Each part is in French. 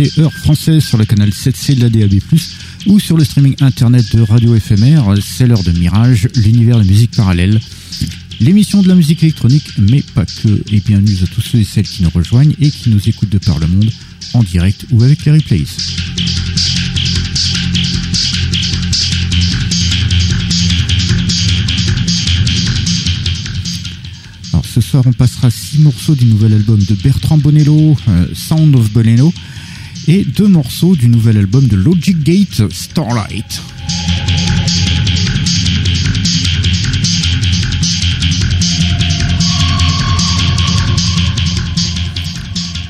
22h passées, heure française sur le canal 7C de la DAB+, ou sur le streaming internet de Radio Éphémère. C'est l'heure de Mirage, l'univers de musique parallèle. L'émission de la musique électronique, mais pas que. Et bienvenue à tous ceux et celles qui nous rejoignent et qui nous écoutent de par le monde, en direct ou avec les replays. Alors ce soir, on passera six morceaux du nouvel album de Bertrand Bonello, euh, Sound of Bonello, et deux morceaux du nouvel album de Logic Gate, Starlight.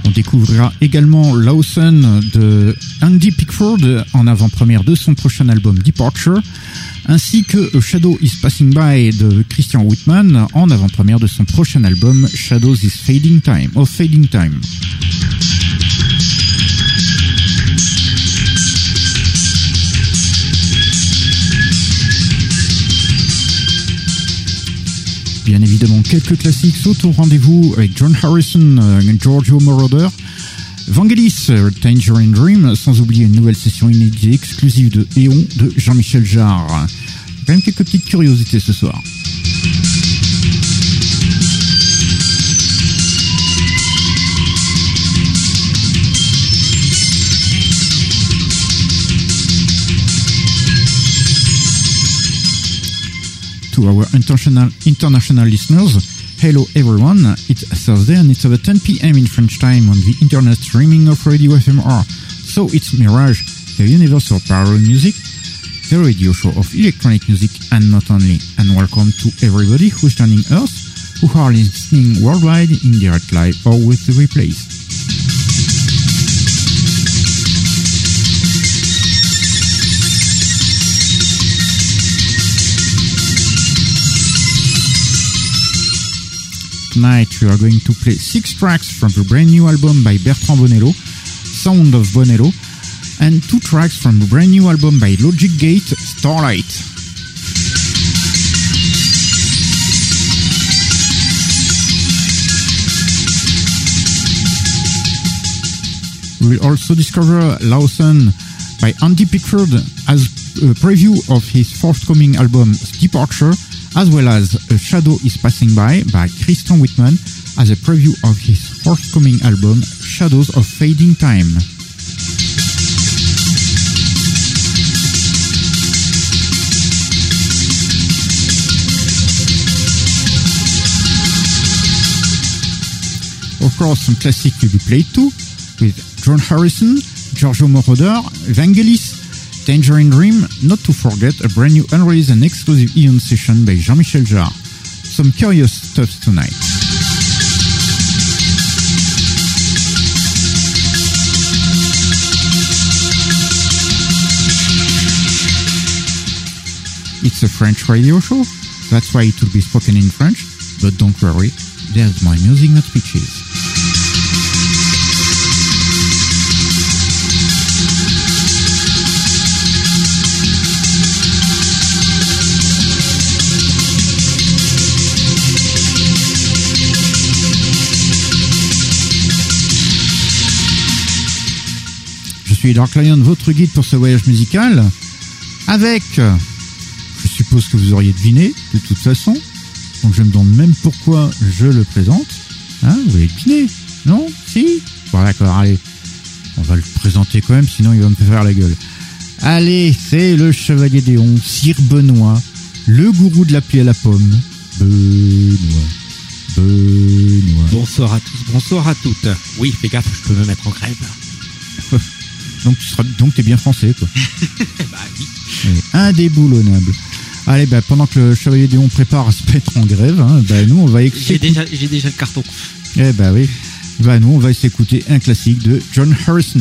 On découvrira également Lawson de Andy Pickford en avant-première de son prochain album Departure, ainsi que Shadow is Passing By de Christian Whitman en avant-première de son prochain album Shadows is Fading Time, of Fading Time. Bien évidemment, quelques classiques sautent au rendez-vous avec John Harrison, euh, Giorgio Moroder, Vangelis, euh, Tangerine Dream, sans oublier une nouvelle session inédite exclusive de Eon de Jean-Michel Jarre. Quand même quelques petites curiosités ce soir. To our international international listeners, hello everyone. It's Thursday and it's over 10 p.m. in French time on the internet streaming of Radio FMR. So it's Mirage, the universal parallel music, the radio show of electronic music and not only. And welcome to everybody who's joining us, who are listening worldwide in direct live or with the replays. Tonight we are going to play six tracks from the brand new album by Bertrand Bonello, Sound of Bonello, and two tracks from the brand new album by Logic Gate, Starlight. We will also discover Lawson by Andy Pickford as a preview of his forthcoming album Departure, as well as A Shadow is Passing By by Christian Whitman as a preview of his forthcoming album Shadows of Fading Time. Of course, some classic will be played too, with John Harrison, Giorgio Moroder, Vangelis, Tangerine Dream, not to forget a brand new unreleased and exclusive Eon session by Jean-Michel Jarre. Some curious stuff tonight. It's a French radio show, that's why it will be spoken in French, but don't worry, there's my music, not speeches. Suis Dark Lion, votre guide pour ce voyage musical, avec, je suppose que vous auriez deviné, de toute façon, Donc je me demande même pourquoi je le présente. Hein, vous avez deviné Non Si? Bon d'accord, allez. On va le présenter quand même, sinon il va me faire la gueule. Allez, c'est le chevalier Déon, Sir Benoît, le gourou de la pluie à la pomme. Benoît. Benoît. Bonsoir à tous, bonsoir à toutes. Oui, fais gaffe, je peux me mettre en grève. Donc tu seras, donc t'es bien français, quoi. bah oui. Allez, Indéboulonnable. Allez, bah, pendant que le chevalier Déon prépare à se mettre en grève, hein, bah, nous on va J'ai écouter. déjà, j'ai déjà le carton. Eh bah oui. Bah nous on va s'écouter un classique de John Harrison.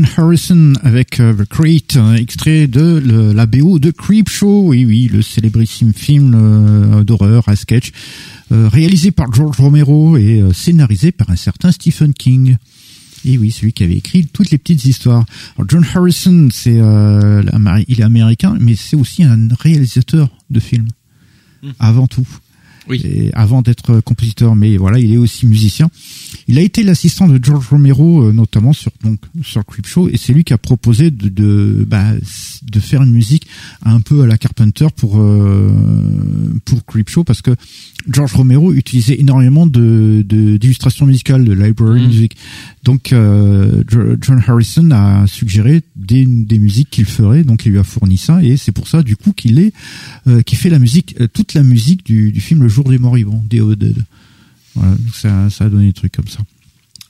John Harrison avec euh, The Crate, extrait de le, la BO de Creepshow, oui oui, le célébrissime film euh, d'horreur à sketch, euh, réalisé par George Romero et scénarisé par un certain Stephen King. Et oui, celui qui avait écrit toutes les petites histoires. Alors John Harrison, c'est il est américain, mais c'est aussi un réalisateur de films hmm. avant tout. Oui. avant d'être compositeur, mais voilà, il est aussi musicien. Il a été l'assistant de George Romero, euh, notamment sur donc sur Creepshow, et c'est lui qui a proposé de de, bah, de faire une musique un peu à la Carpenter pour euh, pour Creepshow, parce que George Romero utilisait énormément de d'illustrations musicales, de library mm. music. Donc euh, John Harrison a suggéré des, des musiques qu'il ferait, donc il lui a fourni ça, et c'est pour ça du coup qu'il est euh, qui fait la musique, toute la musique du, du film Le Jour des Moribonds, the Dead. Voilà, ça, ça a donné des trucs comme ça.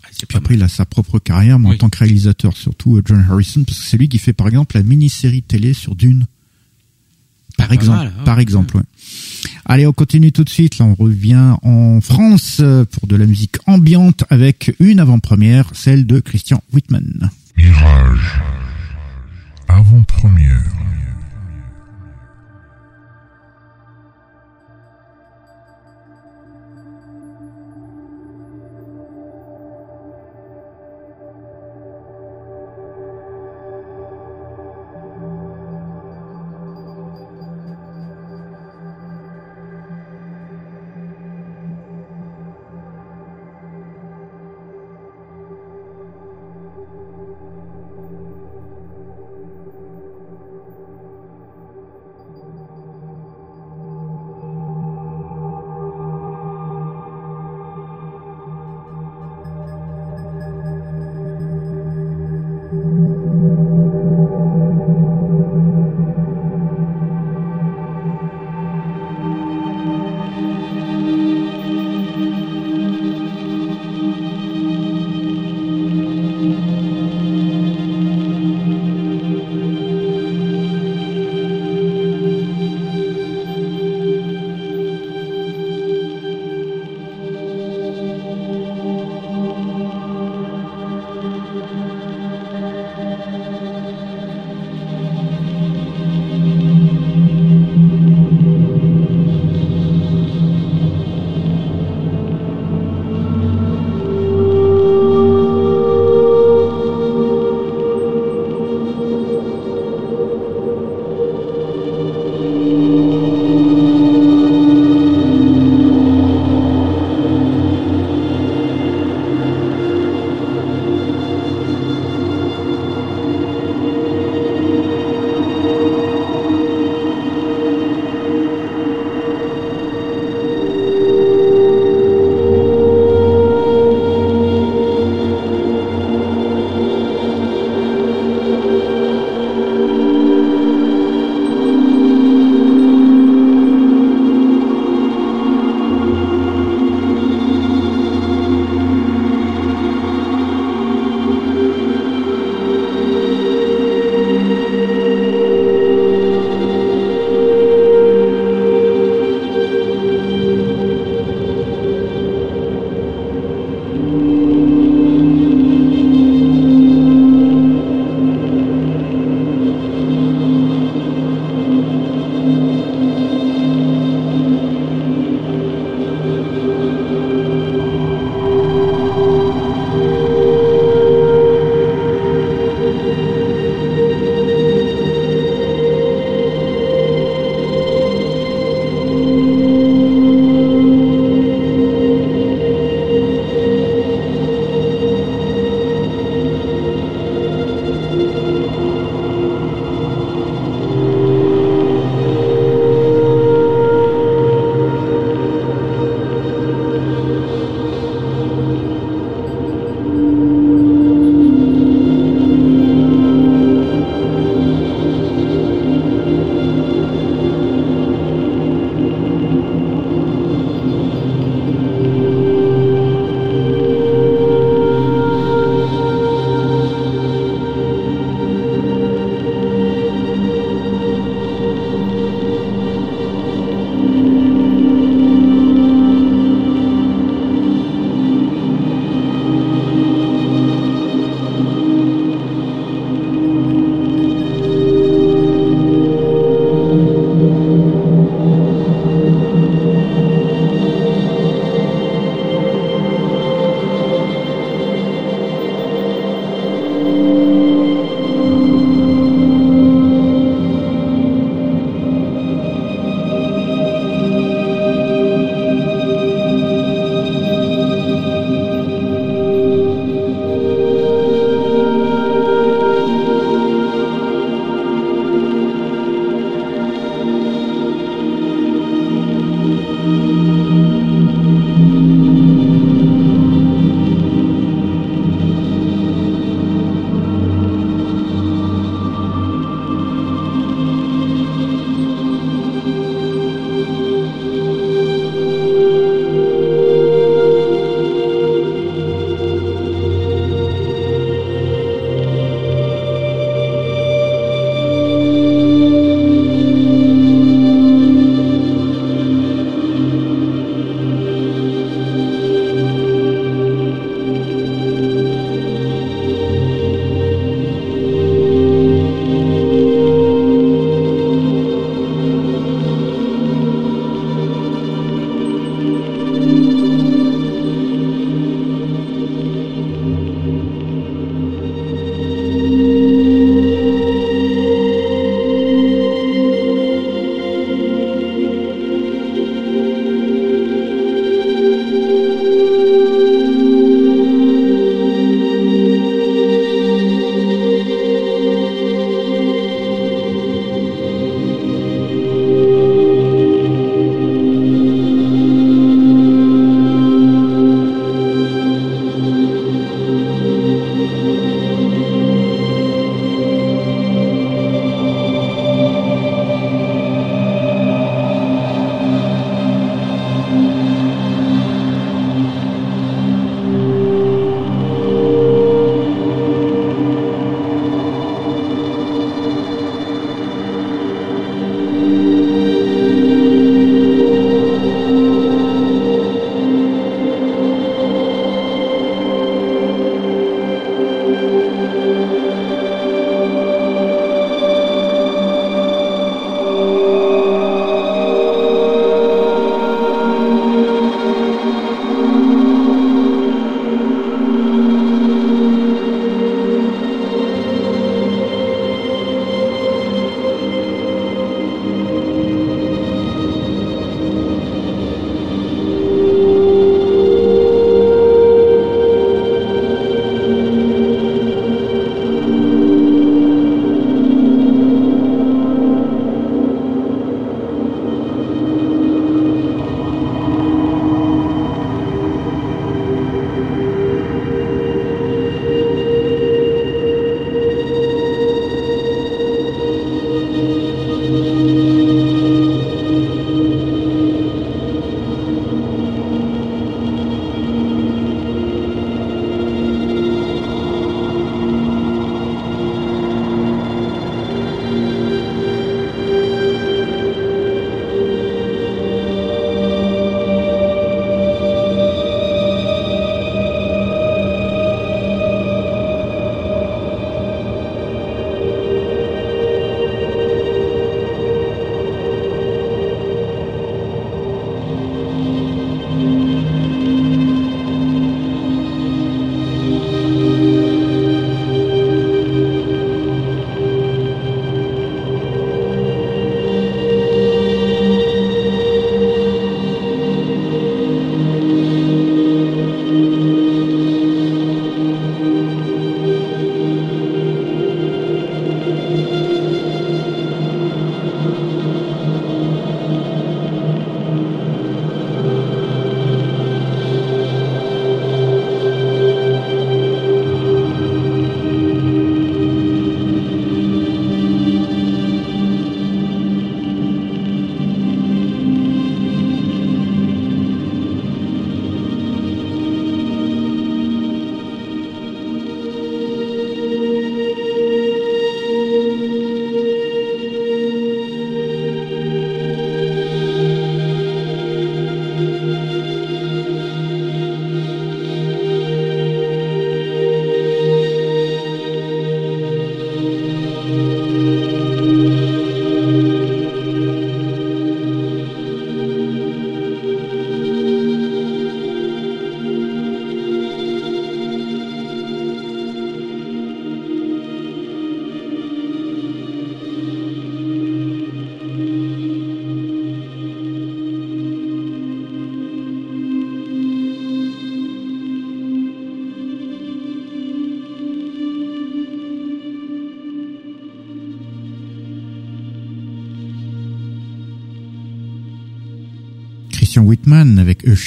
Ah, Puis après, il a sa propre carrière, mais en tant que réalisateur, surtout euh, John Harrison, parce que c'est lui qui fait par exemple la mini-série télé sur Dune. Par exemple, hein. par exemple. Ouais. Allez, on continue tout de suite. Là, on revient en France euh, pour de la musique ambiante avec une avant-première, celle de Christian Whitman. Mirage. Avant-première.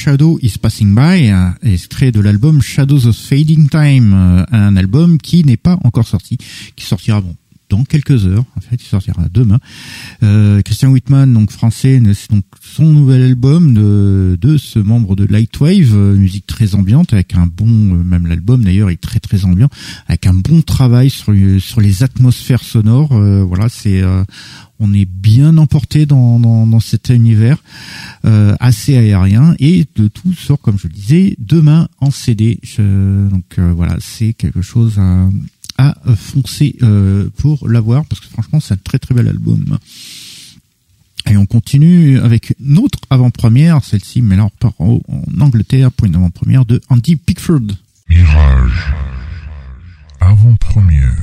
Shadow is Passing By, extrait de l'album Shadows of Fading Time, un album qui n'est pas encore sorti, qui sortira dans quelques heures. En fait, il sortira demain. Euh, Christian Whitman, donc français, donc son nouvel album de, de ce membre de Lightwave, euh, musique très ambiante avec un bon, euh, même l'album d'ailleurs est très très ambiant, avec un bon travail sur sur les atmosphères sonores. Euh, voilà, c'est on est bien emporté dans, cet univers assez aérien et de tout sort comme je le disais demain en CD. donc voilà, c'est quelque chose à, à foncer euh, pour l'avoir parce que franchement c'est un très très bel album. Et on continue avec une autre avant-première, celle-ci, mais là on repart en, en Angleterre pour une avant-première de Andy Pickford. Mirage. Avant-première.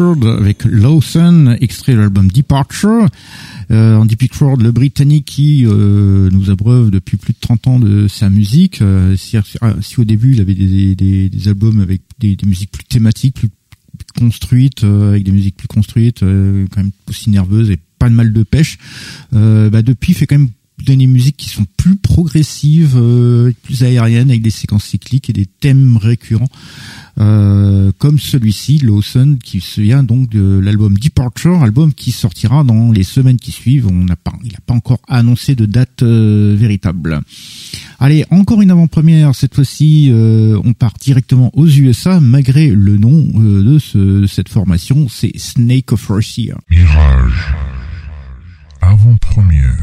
Avec Lawson, extrait de l'album Departure. Euh, Andy Pickford, le Britannique qui euh, nous abreuve depuis plus de 30 ans de sa musique. Euh, si, si, au début il avait des, albums avec des, musiques plus thématiques, plus construites, avec des musiques plus construites, quand même aussi nerveuses et pas de mal de pêche, bah depuis il fait quand même des musiques qui sont plus progressives, plus aériennes, avec des séquences cycliques et des thèmes récurrents. Euh, comme celui-ci, Lawson, qui se vient donc de l'album Departure, album qui sortira dans les semaines qui suivent. On n'a pas, il n'a pas encore annoncé de date euh, véritable. Allez, encore une avant-première. Cette fois-ci, euh, on part directement aux USA, malgré le nom de, ce, de cette formation, c'est Snake of Russia. Mirage. Avant-première.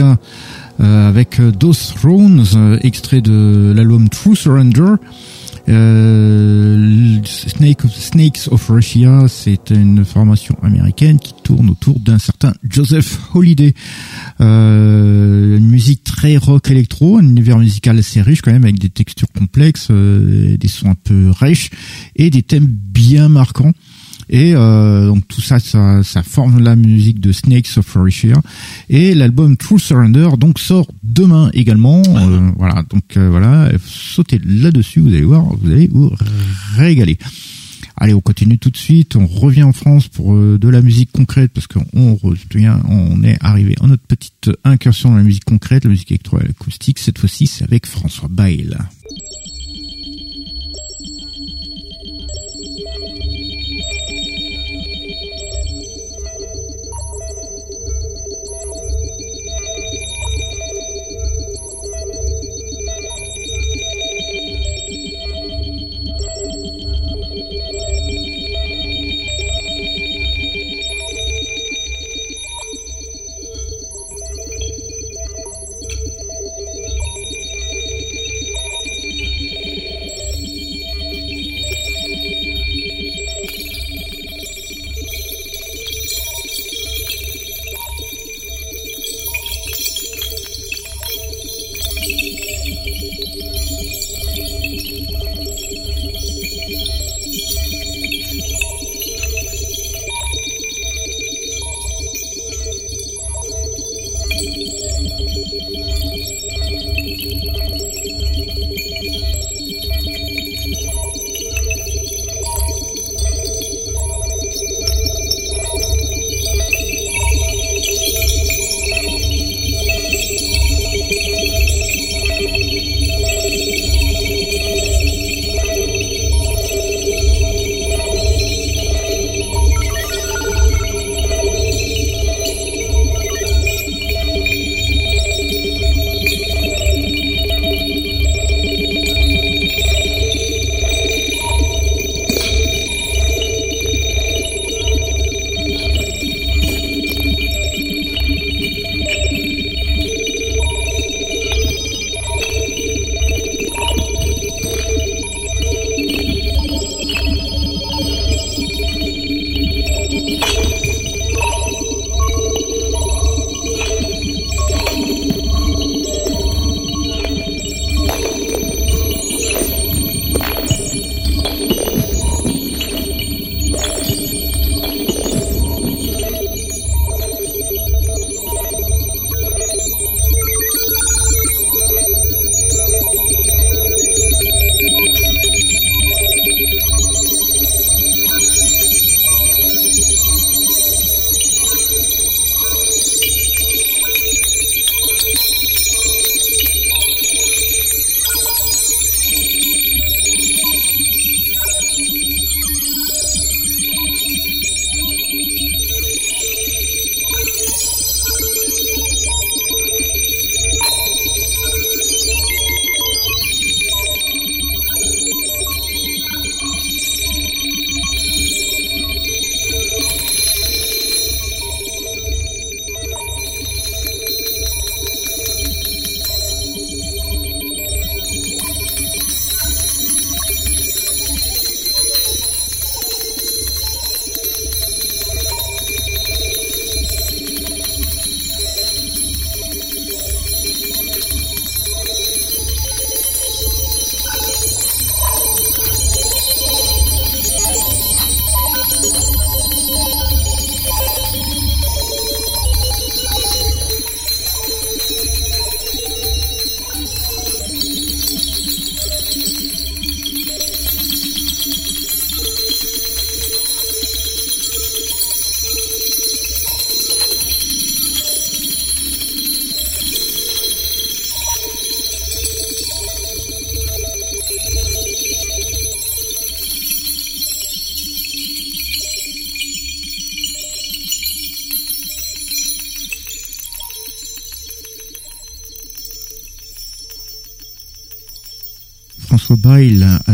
Euh, avec euh, Those Thrones, euh, extrait de l'album True Surrender. Euh, Snakes of Russia, c'est une formation américaine qui tourne autour d'un certain Joseph Holiday. Euh, une musique très rock électro, un univers musical assez riche quand même avec des textures complexes, euh, des sons un peu riches et des thèmes bien marquants. Et euh, donc tout ça, ça, ça forme la musique de Snakes of Earthshire. Et l'album True Surrender donc sort demain également. Euh, voilà, donc euh, voilà, sautez là-dessus, vous allez voir, vous allez vous régaler. Allez, on continue tout de suite. On revient en France pour de la musique concrète parce qu'on revient, on est arrivé en notre petite incursion dans la musique concrète, la musique électroacoustique. Cette fois-ci, c'est avec François Bail.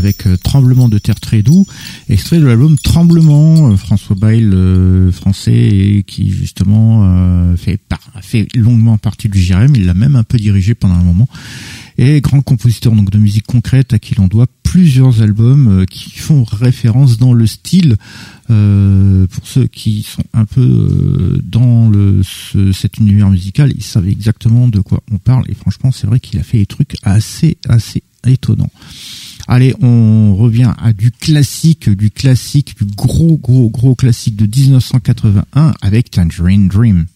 Avec euh, Tremblement de terre très doux, extrait de l'album Tremblement, euh, François Bail euh, français qui justement fait, fait longuement partie du JRM, il l'a même un peu dirigé pendant un moment, et grand compositeur donc de musique concrète à qui l'on doit plusieurs albums qui font référence dans le style pour ceux qui sont un peu dans le cet univers musical, ils savent exactement de quoi on parle. Et franchement c'est vrai qu'il a fait des trucs assez assez étonnant. Allez, on revient à du classique, du classique, du gros, gros, gros classique de 1981 avec Tangerine Dream.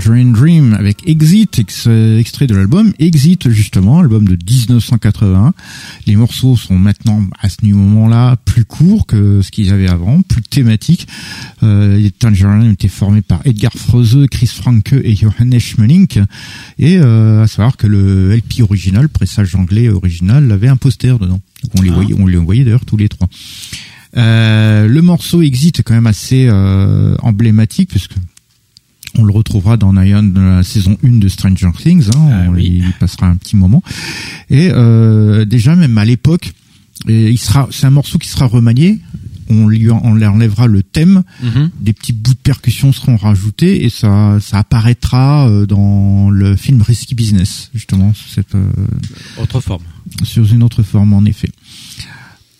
Tangerine Dream avec Exit, extrait de l'album Exit justement, album de 1981. Les morceaux sont maintenant à ce moment-là plus courts que ce qu'ils avaient avant, plus thématiques. Euh, Tangerine était formé par Edgar Froese, Chris Franke et Johannes Schmelink. Et euh, à savoir que le LP original, pressage anglais original, avait un poster dedans. on les ah. voyait, on les voyait d'ailleurs tous les trois. Euh, le morceau Exit est quand même assez euh, emblématique puisque on le retrouvera dans Ion la saison 1 de Stranger Things. Hein, ah on y passera un petit moment. Et euh, déjà même à l'époque, il sera, c'est un morceau qui sera remanié. On lui on enlèvera le thème, mhm. des petits bouts de percussion seront rajoutés et ça, ça apparaîtra euh, dans le film Risky Business justement sous cette autre forme. Sur une autre forme en effet.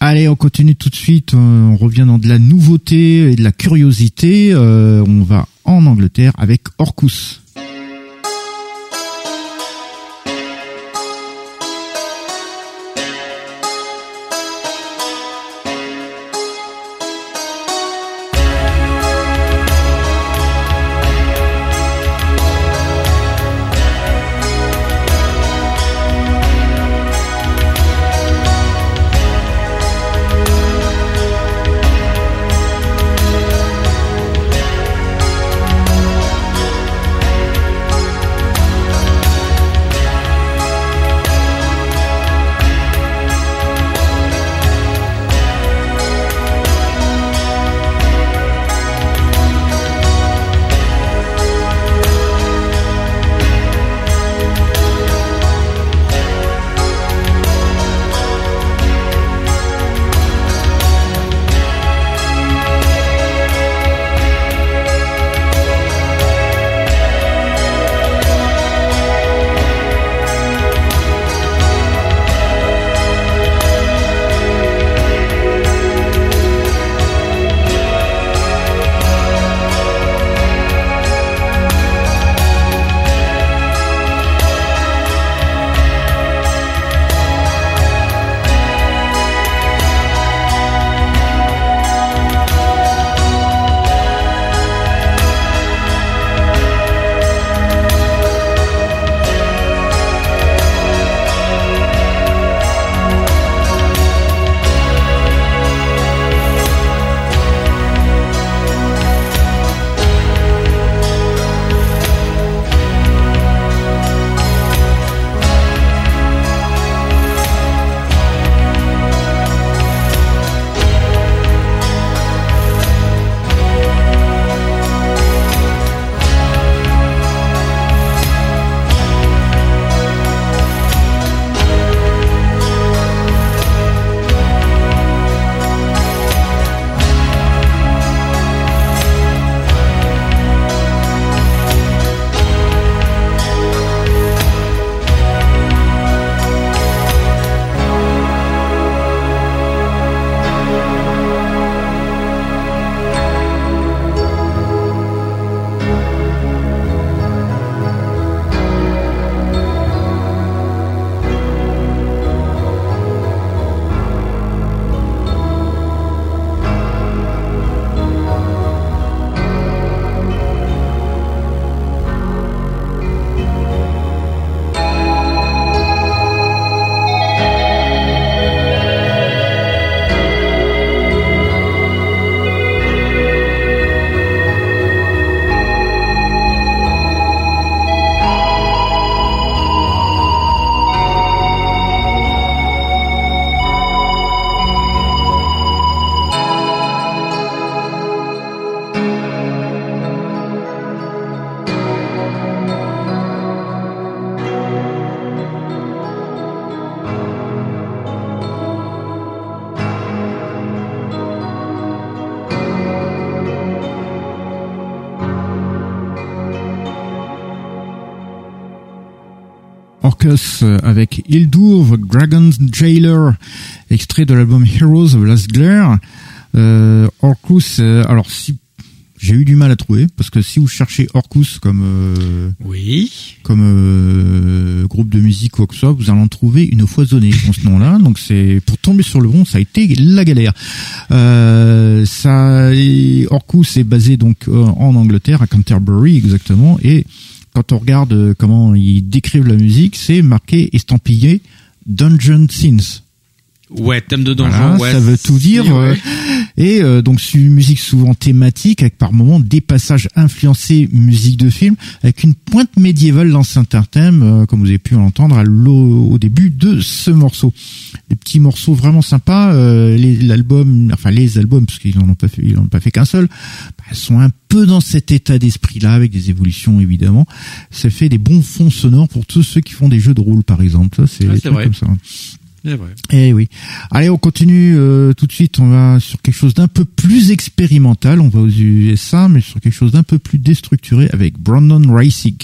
Allez, on continue tout de suite. Euh, on revient dans de la nouveauté et de la curiosité. Euh, on va en Angleterre avec Orcus. Jailer, extrait de l'album Heroes of Last Glare. Euh, Orcus, euh, alors si J'ai eu du mal à trouver parce que si vous cherchez Orcus comme euh, Oui. comme euh, groupe de musique ou quoi que ce soit, vous allez en trouver une foisonnée dans ce nom-là. Donc c'est pour tomber sur le bon, ça a été la galère. Euh, ça, Orcus est basé donc en Angleterre, à Canterbury exactement, et quand on regarde comment ils décrivent la musique, c'est marqué estampillé Dungeon Scenes. Ouais, thème de donjon. Voilà, ouais. ça veut tout dire. Ouais. euh, et euh, donc c'est une musique souvent thématique, avec par moments des passages influencés musique de film, avec une pointe médiévale dans certains thèmes, euh, comme vous avez pu l'entendre au début de ce morceau. Des petits morceaux vraiment sympas. euh, les- L'album, enfin les albums, parce qu'ils n'en ont pas fait, ils n'en ont pas fait qu'un seul, bah, sont un peu dans cet état d'esprit-là, avec des évolutions évidemment. Ça fait des bons fonds sonores pour tous ceux qui font des jeux de rôle, par exemple. C'est Ouais, trucs vrai. comme ça. C'est vrai. Eh oui. Allez, on continue euh, tout de suite. On va sur quelque chose d'un peu plus expérimental. On va aux USA, mais sur quelque chose d'un peu plus déstructuré avec Brandon Racing.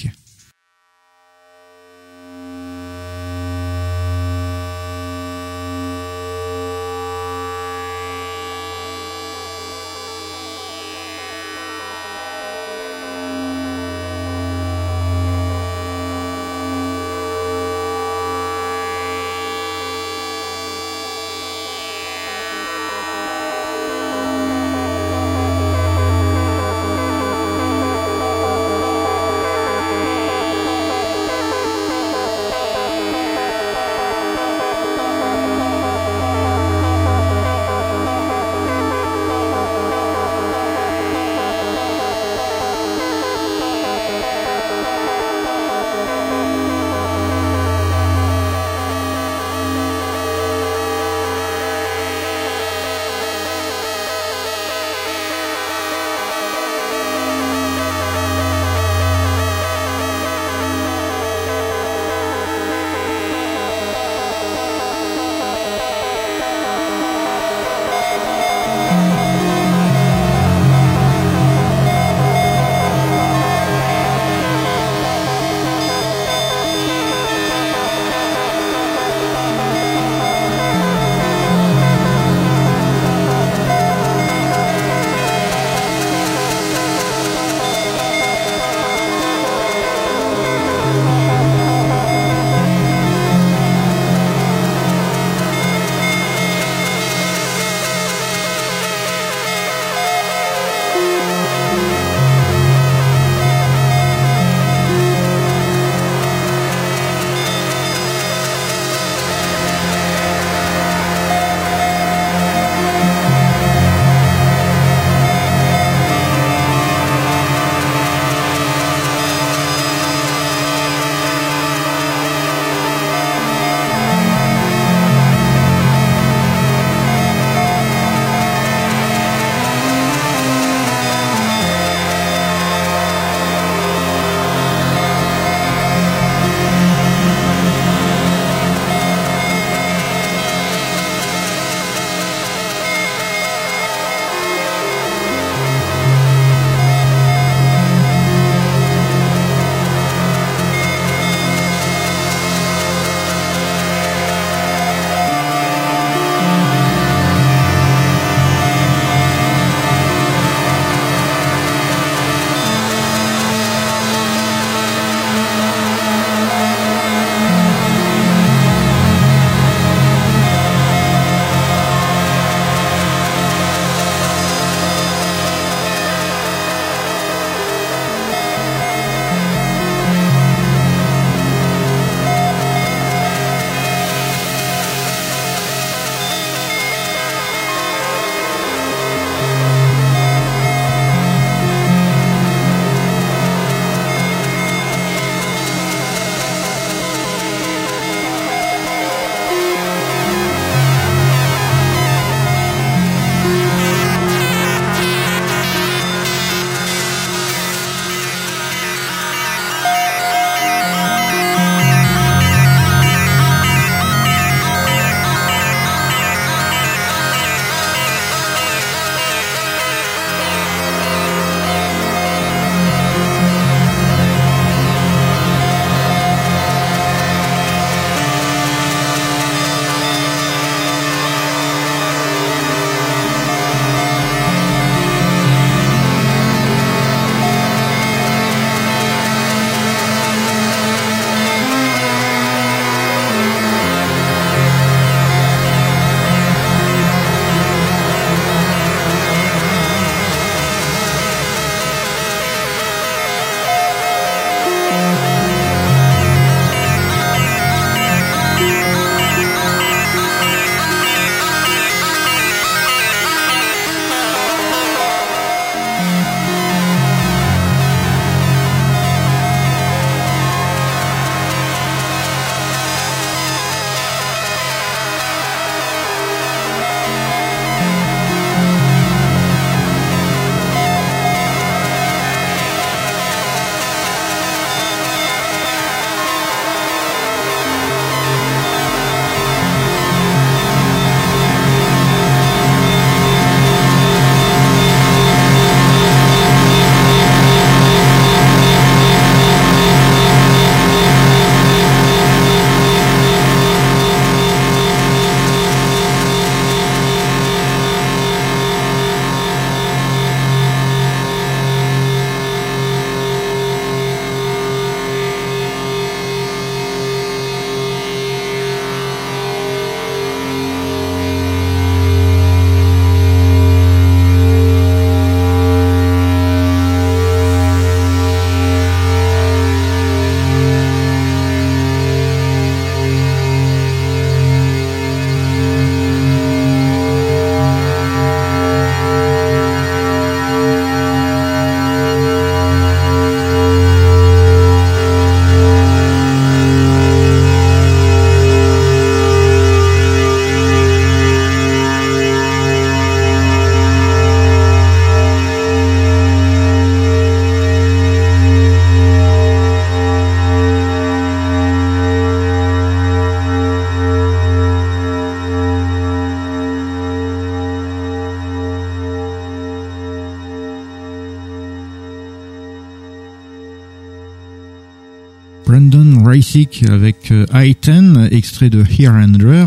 Avec I-10, extrait de Here and There.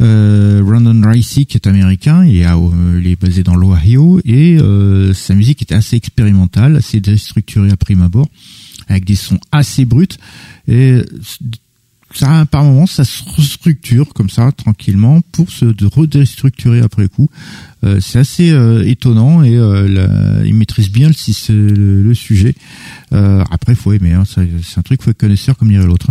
Euh, Brandon Reisick est américain, il est, il est basé dans l'Ohio et sa musique est assez expérimentale, assez déstructurée à prime abord, avec des sons assez bruts. Et ça, par moments, ça se restructure comme ça, tranquillement, pour se redestructurer après coup. Euh, c'est assez euh, étonnant et euh, il maîtrise bien le, le, sujet. après, faut aimer, hein, c'est un truc faut être connaisseur comme dirait l'autre.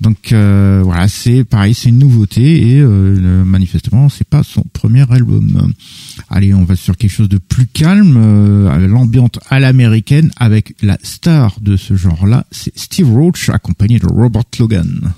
Donc voilà, c'est pareil, c'est une nouveauté et manifestement, c'est pas son premier album. Allez, on va sur quelque chose de plus calme, l'ambiance à l'américaine avec la star de ce genre-là, c'est Steve Roach accompagné de Robert Logan.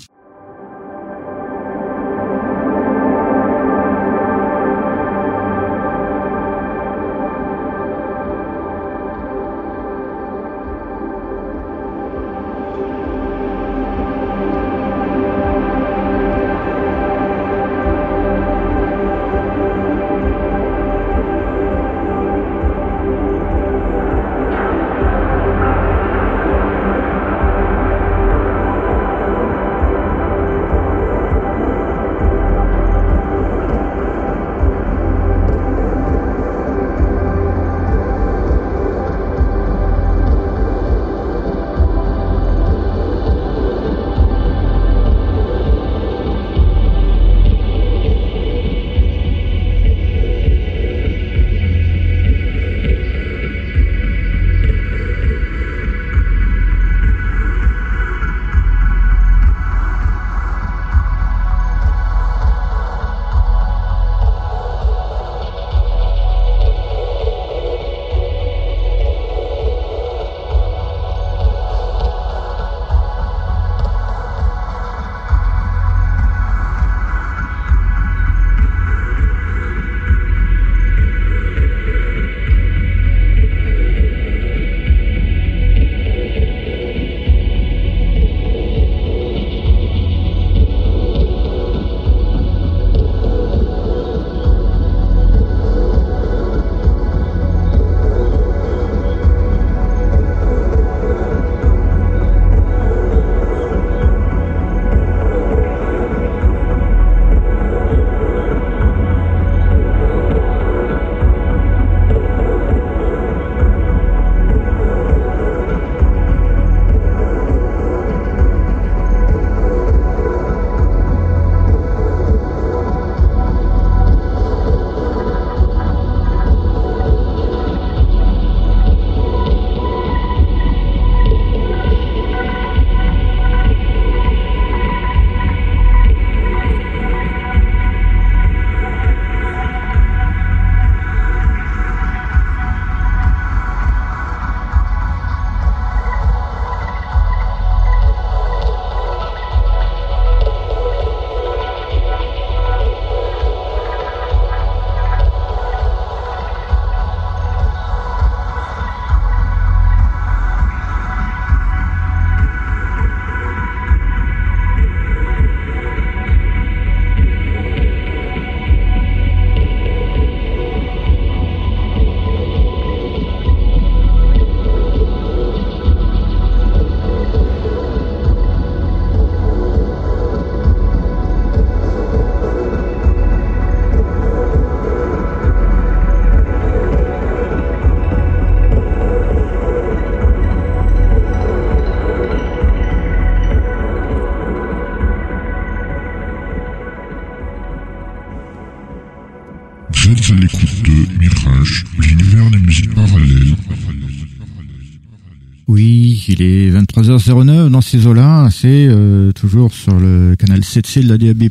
23h09 dans ces eaux-là. C'est euh, toujours sur le canal 7C de la DAB+,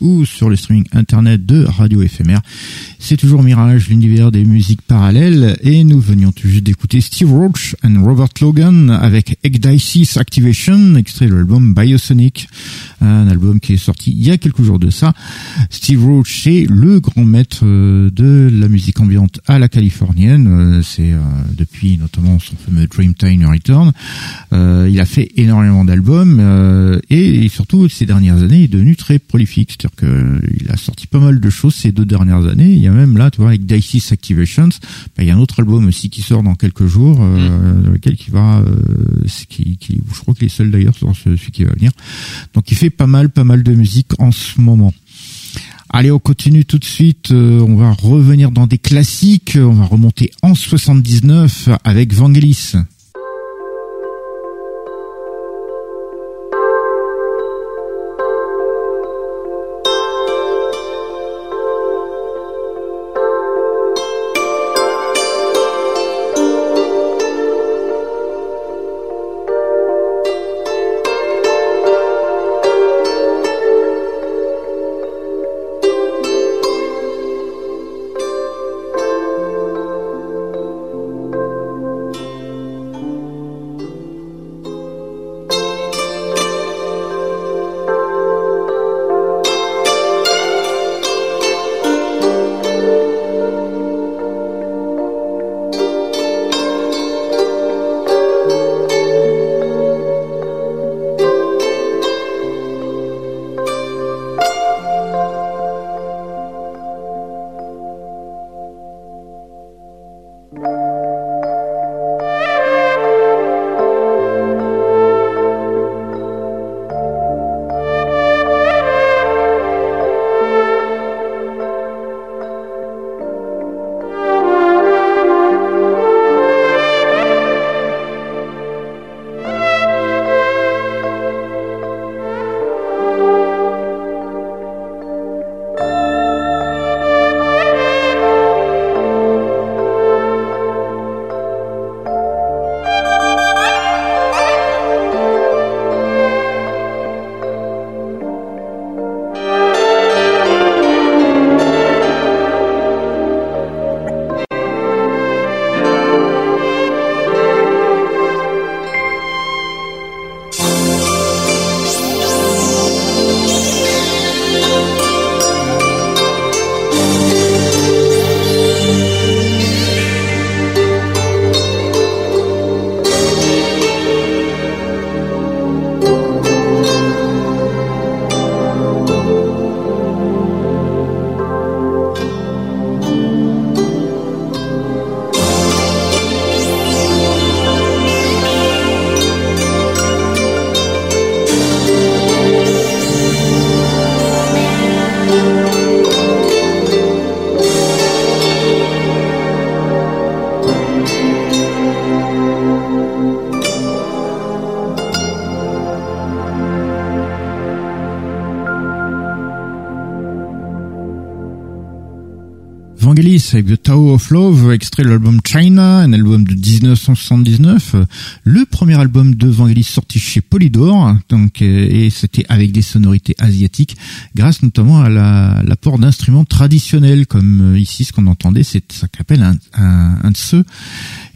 ou sur le streaming internet de Radio Éphémère. C'est toujours Mirage, l'univers des musiques parallèles, et nous venions tout juste d'écouter Steve Roach et Robert Logan avec Ecdysis Activation, extrait de l'album Biosonic, un album qui est sorti il y a quelques jours de ça. Steve Roach, c'est le grand maître euh, de la musique ambiante à la californienne, euh, c'est depuis notamment son fameux Dreamtime Return. Euh, il a fait énormément d'albums euh, et, surtout ces dernières années, il est devenu très prolifique. C'est-à-dire que il a sorti pas mal de choses ces deux dernières années. Il y a même là, tu vois, avec Dices Activations, bah, il y a un autre album aussi qui sort dans quelques jours, euh, dans lequel qui va, euh, qui, qui, je crois qu'il est seul d'ailleurs sur celui qui va venir. Donc il fait pas mal, pas mal de musique en ce moment. Allez, on continue tout de suite. Euh, on va revenir dans des classiques. On va remonter en 79 avec Vangelis. Avec The Tower of Love, extrait de l'album China, un album de 1979, le premier album de Vangelis sorti chez Polydor, donc et c'était avec des sonorités asiatiques, grâce notamment à l'apport d'instruments traditionnels, comme euh, ici ce qu'on entendait, c'est ça qu'appelle un, un, un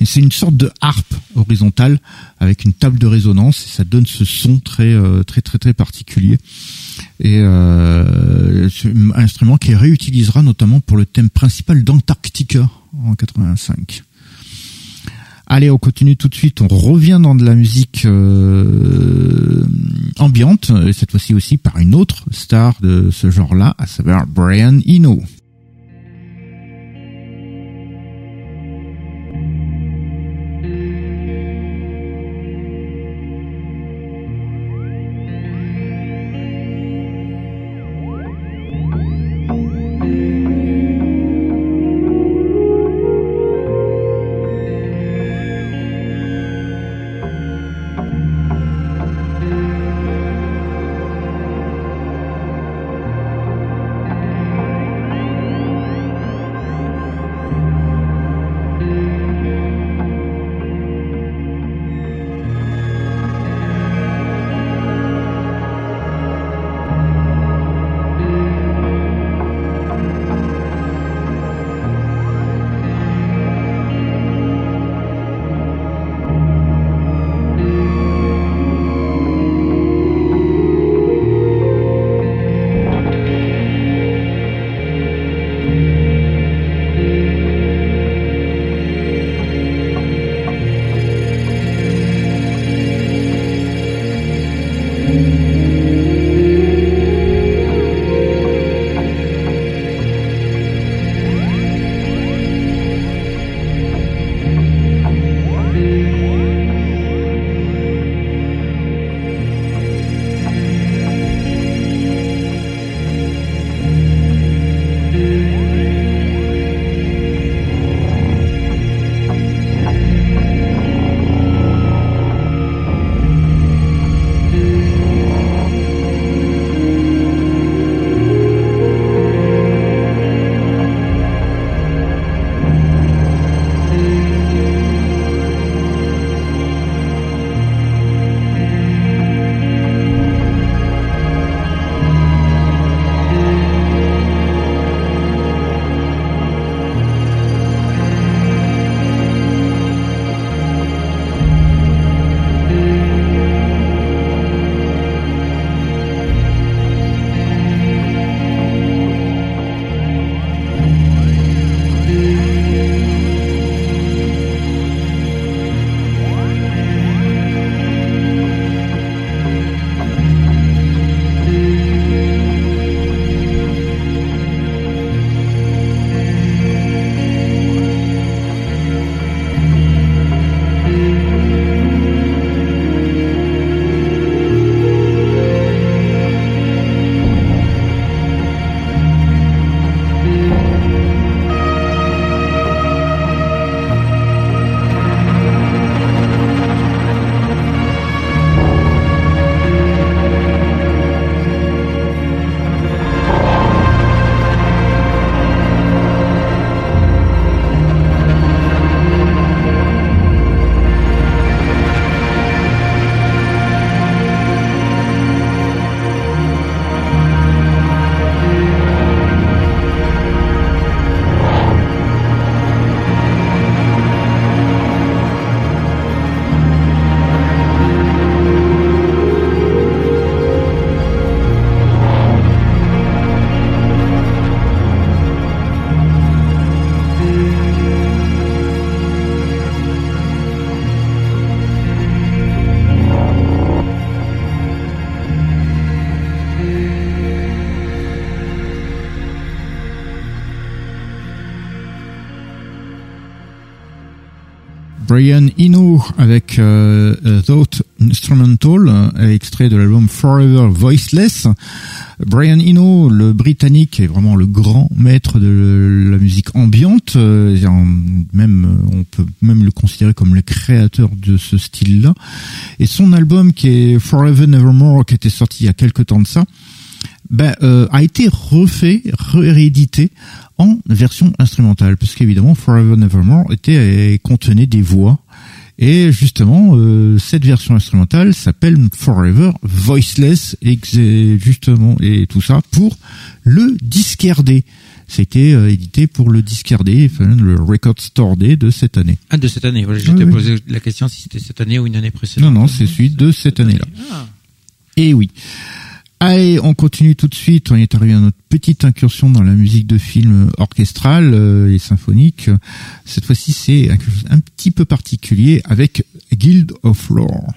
c'est une sorte de harpe horizontale avec une table de résonance, et ça donne ce son très euh, très très très particulier et euh, un instrument qui réutilisera notamment pour le thème principal d'Antarctica en 85. Allez, on continue tout de suite. On revient dans de la musique euh, ambiante, cette fois-ci aussi par une autre star de ce genre-là, à savoir Brian Eno. Avec euh, Thought Instrumental, euh, extrait de l'album Forever Voiceless. Brian Eno, le britannique, est vraiment le grand maître de la musique ambiante. Euh, même, on peut même le considérer comme le créateur de ce style-là. Et son album qui est Forever Nevermore, qui était sorti il y a quelques temps de ça, ben, euh, a été refait, réédité en version instrumentale, parce qu'évidemment Forever Nevermore était contenait des voix. Et justement, euh, cette version instrumentale s'appelle Forever Voiceless, et justement, et tout ça pour le Discardé. C'était euh, édité pour le Discardé, enfin, le Record Store Day de cette année. Ah, de cette année. Voilà, je t'ai posé la question si c'était cette année ou une année précédente. Non, non, c'est celui de cette année-là. Ah. Et oui. Allez, on continue tout de suite. On est arrivé à notre petite incursion dans la musique de film orchestrale euh, et symphonique. Cette fois-ci, c'est un petit peu particulier avec Guild of Lore.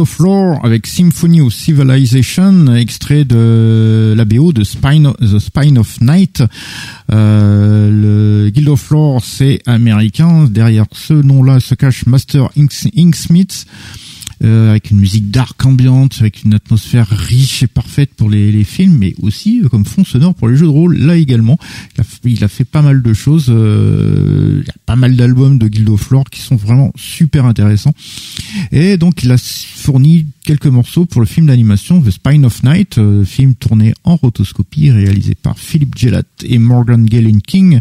Of Lore avec Symphony of Civilization, extrait de la BO de Spine, The Spine of Night. Euh, le Guild of Lore, c'est américain. Derrière ce nom-là se cache Master Inksmith. Euh, avec une musique dark ambiante, avec une atmosphère riche et parfaite pour les, films, mais aussi euh, comme fond sonore pour les jeux de rôle. Là également, il a, fait pas mal de choses. Euh, pas mal d'albums de Guild of Lore qui sont vraiment super intéressants. Et donc il a fourni quelques morceaux pour le film d'animation The Spine of Night, euh, film tourné en rotoscopie, réalisé par Philip Gellat et Morgan Galen King,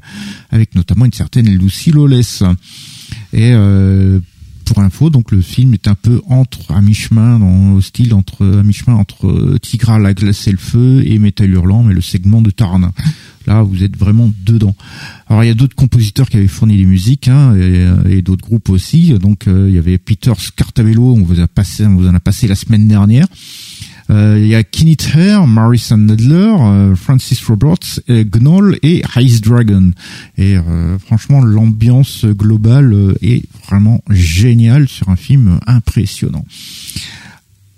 avec notamment une certaine Lucy Lawless. Et euh, pour info, donc le film est un peu entre à mi-chemin dans le style entre à mi-chemin entre euh, Tigra la glace et le feu et Métal Hurlant, mais le segment de Tarn. Là, vous êtes vraiment dedans. Alors il y a d'autres compositeurs qui avaient fourni les musiques hein, et, euh, et d'autres groupes aussi. Donc euh, il y avait Peter Scartabello, on vous a passé, on vous en a passé la semaine dernière. Euh, il y a Kenneth Hare, Marison Nadler, euh, Francis Roberts, Gnoll et Ice Dragon. Et franchement, l'ambiance globale est vraiment géniale sur un film impressionnant.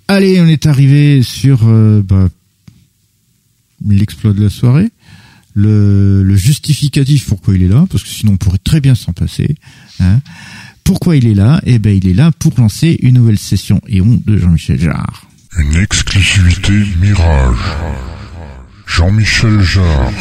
Allez, on est arrivé sur bah, l'exploit de la soirée. Le, le justificatif pourquoi il est là, parce que sinon on pourrait très bien s'en passer. Hein. Pourquoi il est là? Eh ben, il est là pour lancer une nouvelle session Eon de Jean-Michel Jarre. Une exclusivité Mirage. Jean-Michel Jarre.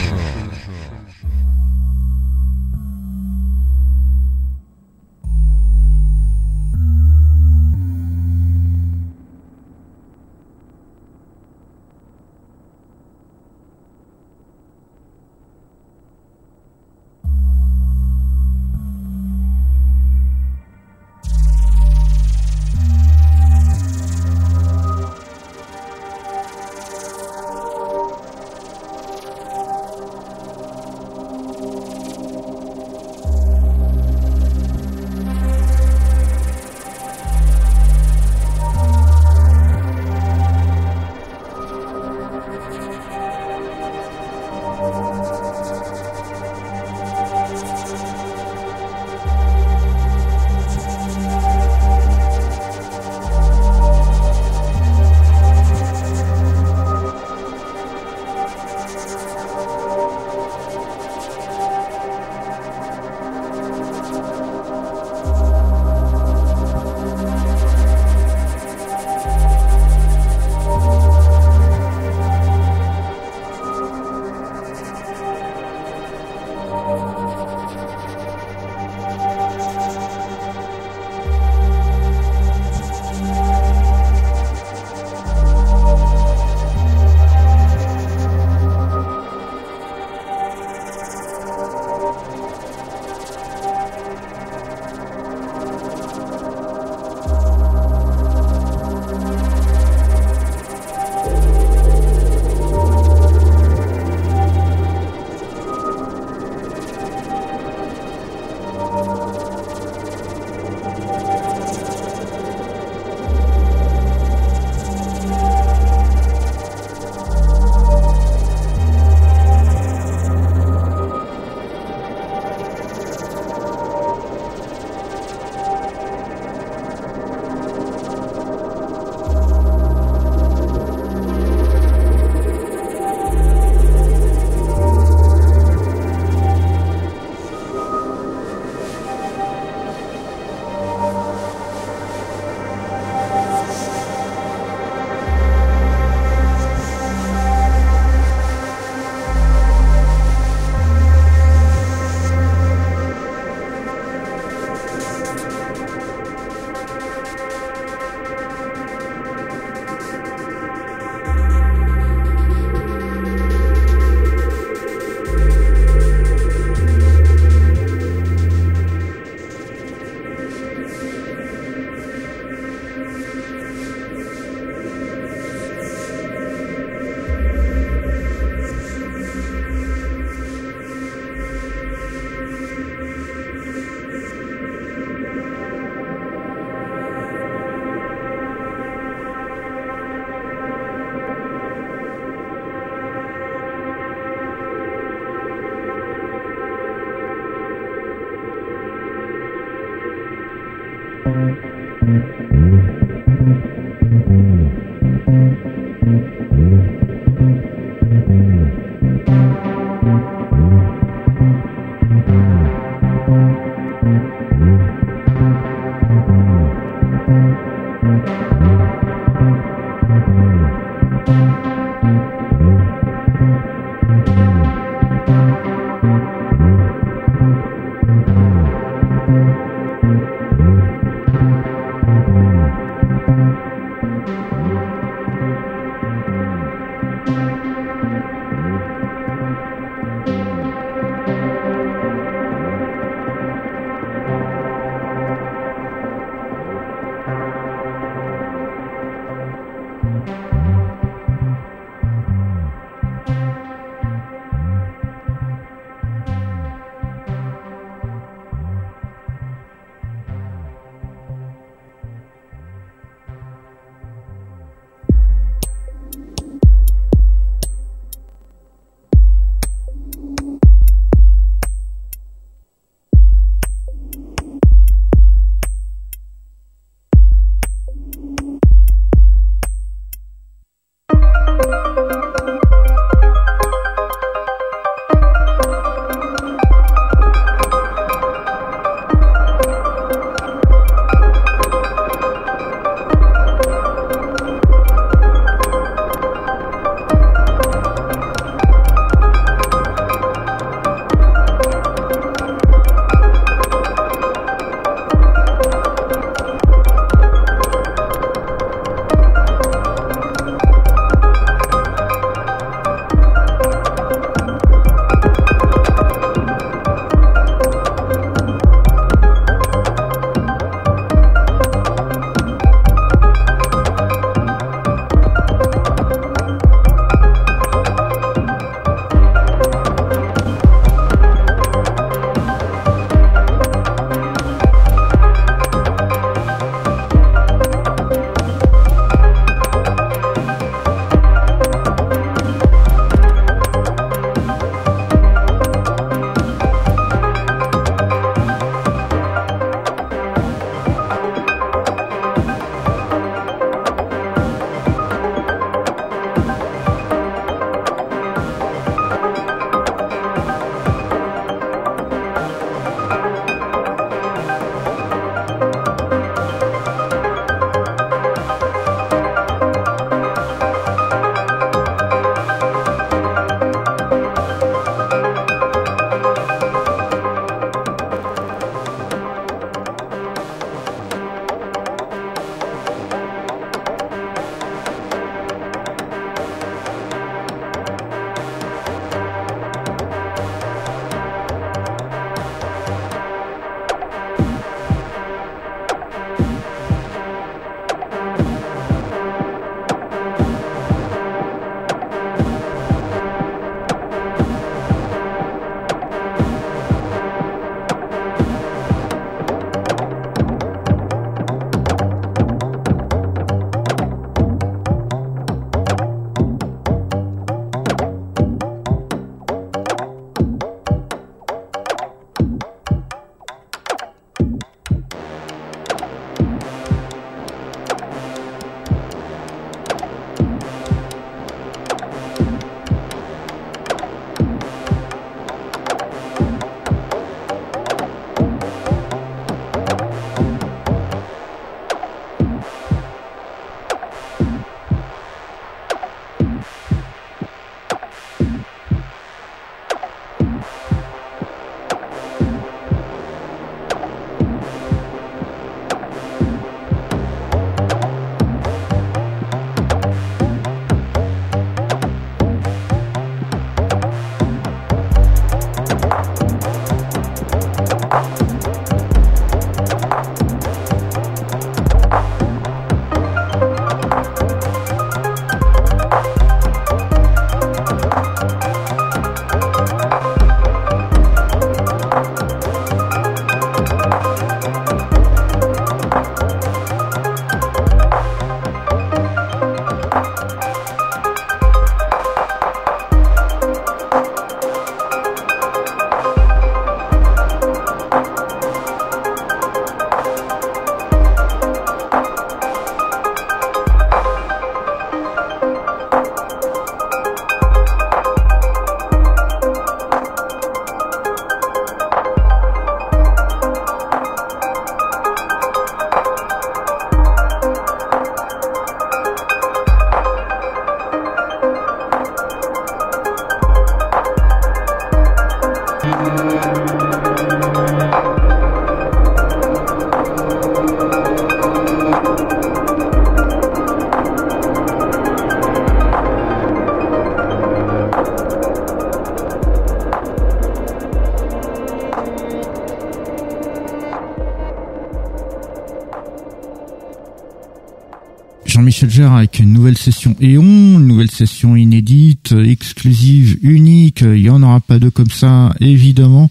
Jean-Michel Jarre avec une nouvelle session Eon, une nouvelle session inédite, exclusive, unique. Il y en aura pas deux comme ça, évidemment,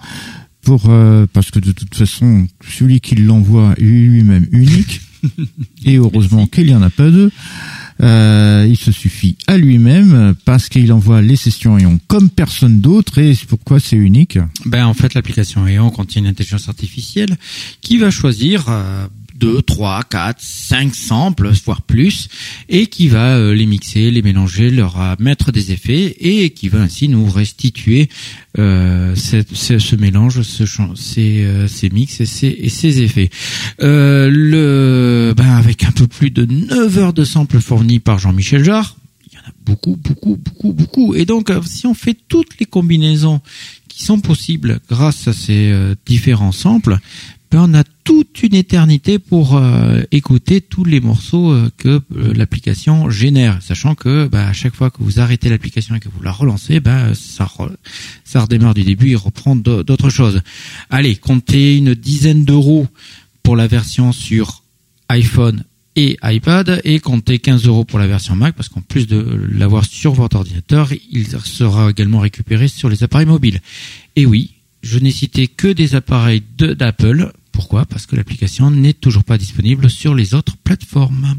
pour euh, parce que de toute façon, celui qui l'envoie est lui-même unique. Et heureusement qu'il n'y en a pas deux. Euh, il se suffit à lui-même parce qu'il envoie les sessions Eon comme personne d'autre et c'est pourquoi c'est unique. Ben en fait l'application Eon contient une intelligence artificielle qui va choisir euh, 2, 3, 4, 5 samples, voire plus, et qui va euh, les mixer, les mélanger, leur euh, mettre des effets, et qui va ainsi nous restituer euh, ce mélange, ce, ces, ces mix et ces, et ces effets. le, ben avec un peu plus de 9 heures de samples fournis par Jean-Michel Jarre, il y en a beaucoup, beaucoup, beaucoup, beaucoup. Et donc, si on fait toutes les combinaisons qui sont possibles grâce à ces différents samples, ben, on a toute une éternité pour euh, écouter tous les morceaux euh, que euh, l'application génère, sachant que ben, à chaque fois que vous arrêtez l'application et que vous la relancez, ben, ça, ça redémarre du début et reprend d'autres choses. Allez, comptez une dizaine d'euros pour la version sur iPhone et iPad et comptez 15 euros pour la version Mac parce qu'en plus de l'avoir sur votre ordinateur, il sera également récupéré sur les appareils mobiles. Et oui, je n'ai cité que des appareils d'Apple pourquoi? Parce que l'application n'est toujours pas disponible sur les autres plateformes.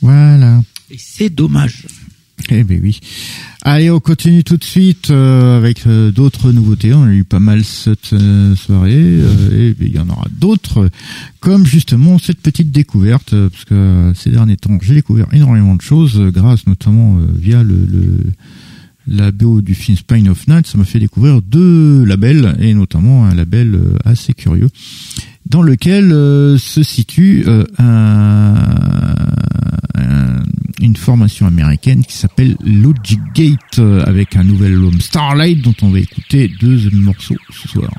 Voilà. Et c'est dommage. Eh ben oui. Allez, on continue tout de suite euh, avec euh, d'autres nouveautés. On a eu pas mal cette euh, soirée et il y en aura d'autres, comme justement cette petite découverte, parce que ces derniers temps, j'ai découvert énormément de choses grâce notamment via le, le la BO du film Spine of Night, ça m'a fait découvrir deux labels, et notamment un label euh, assez curieux, dans lequel euh, se situe euh, une formation américaine qui s'appelle Logic Gate, avec un nouvel album Starlight, dont on va écouter deux morceaux ce soir.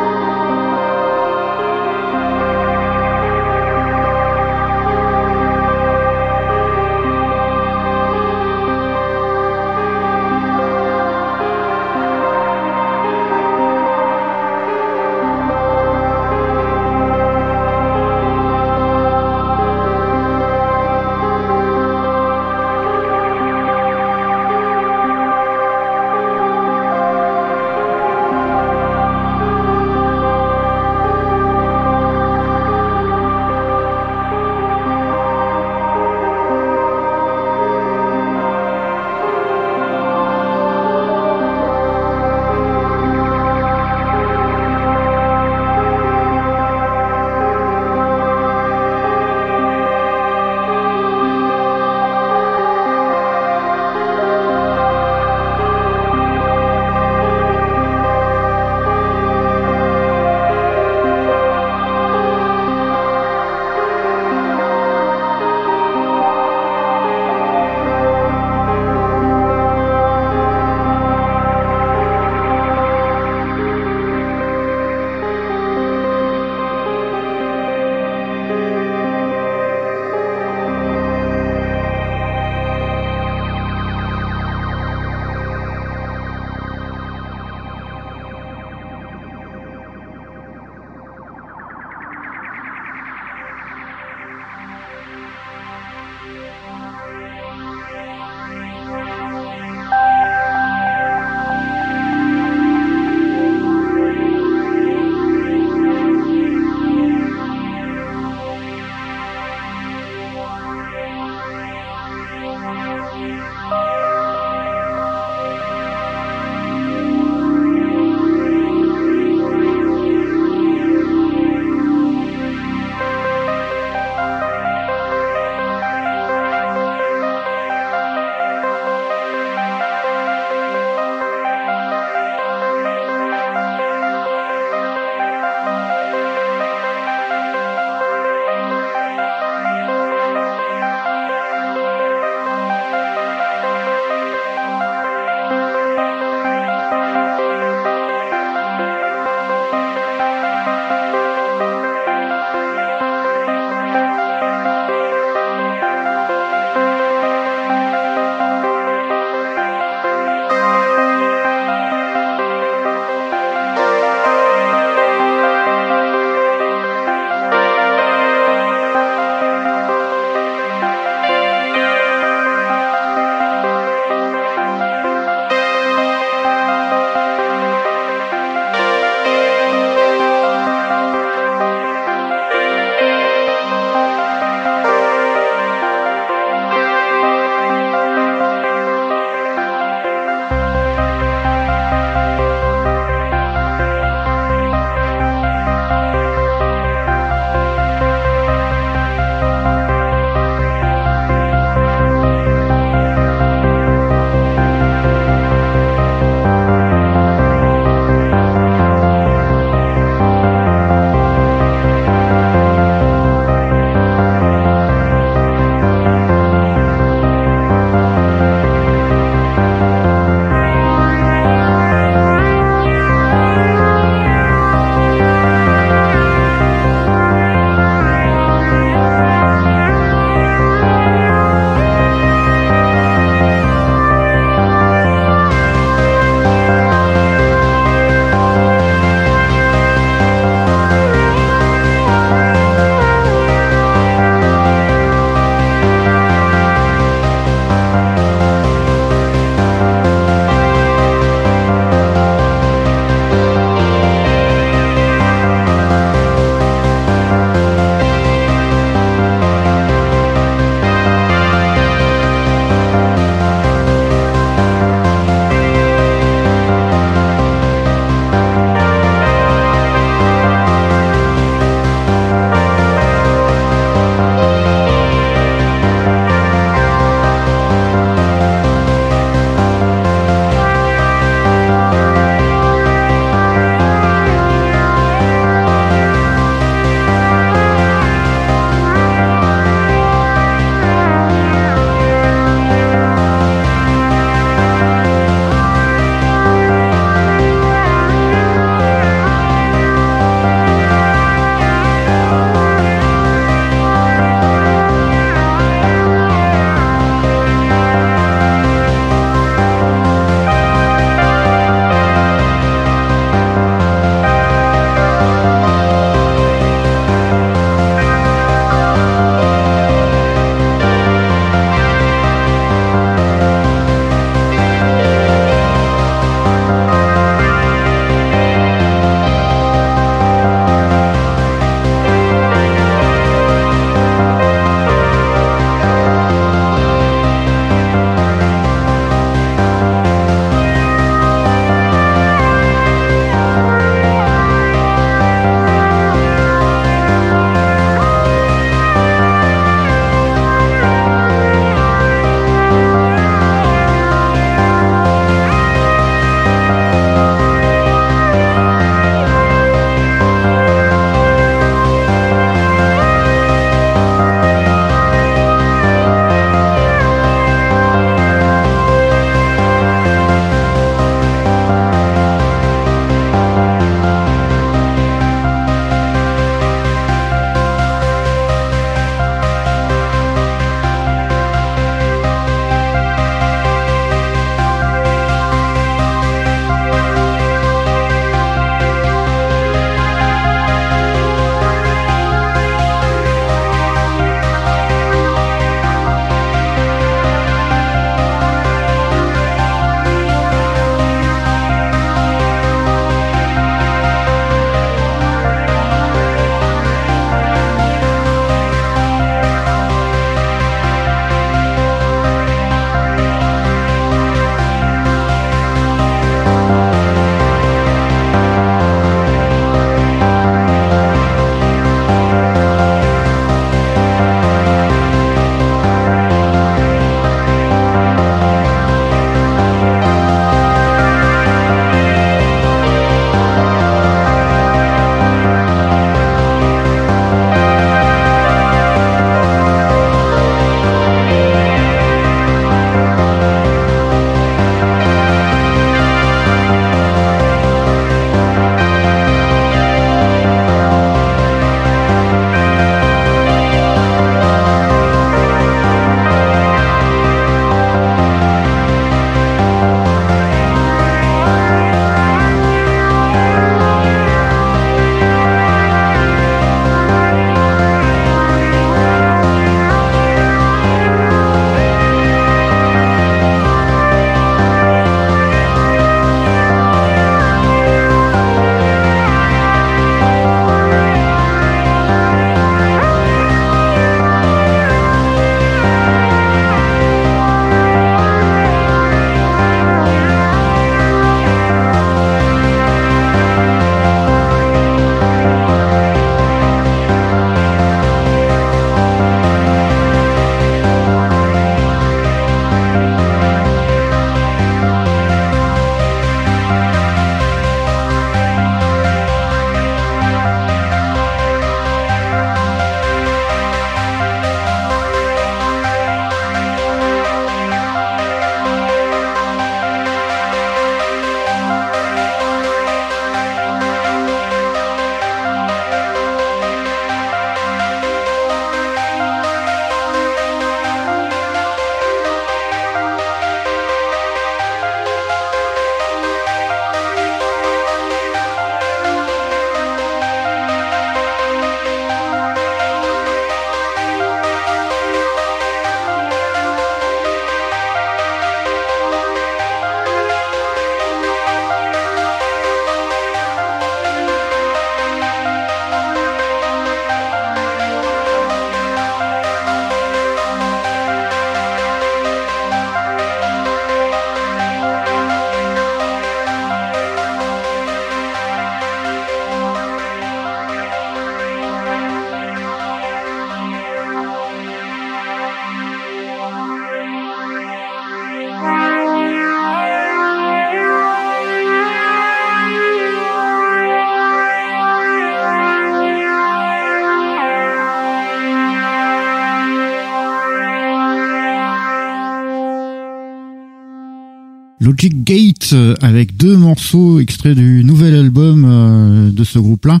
Euh, avec deux morceaux extraits du nouvel album euh, de ce groupe-là.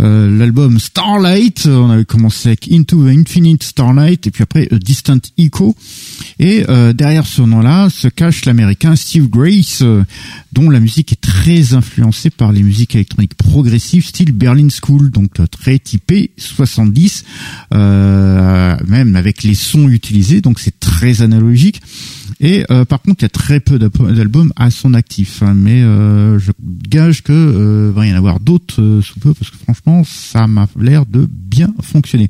Euh, L'album Starlight, on avait commencé avec Into the Infinite Starlight et puis après Distant Echo. Et derrière ce nom-là se cache l'américain Steve Grace, dont la musique est très influencée par les musiques électroniques progressives style Berlin School, donc très typé 70, même avec les sons utilisés, donc c'est très analogique. Et euh, par contre, il y a très peu d'albums à son actif, hein, mais euh, je gage que euh, va y en avoir d'autres sous peu parce que franchement, ça m'a l'air de bien fonctionner.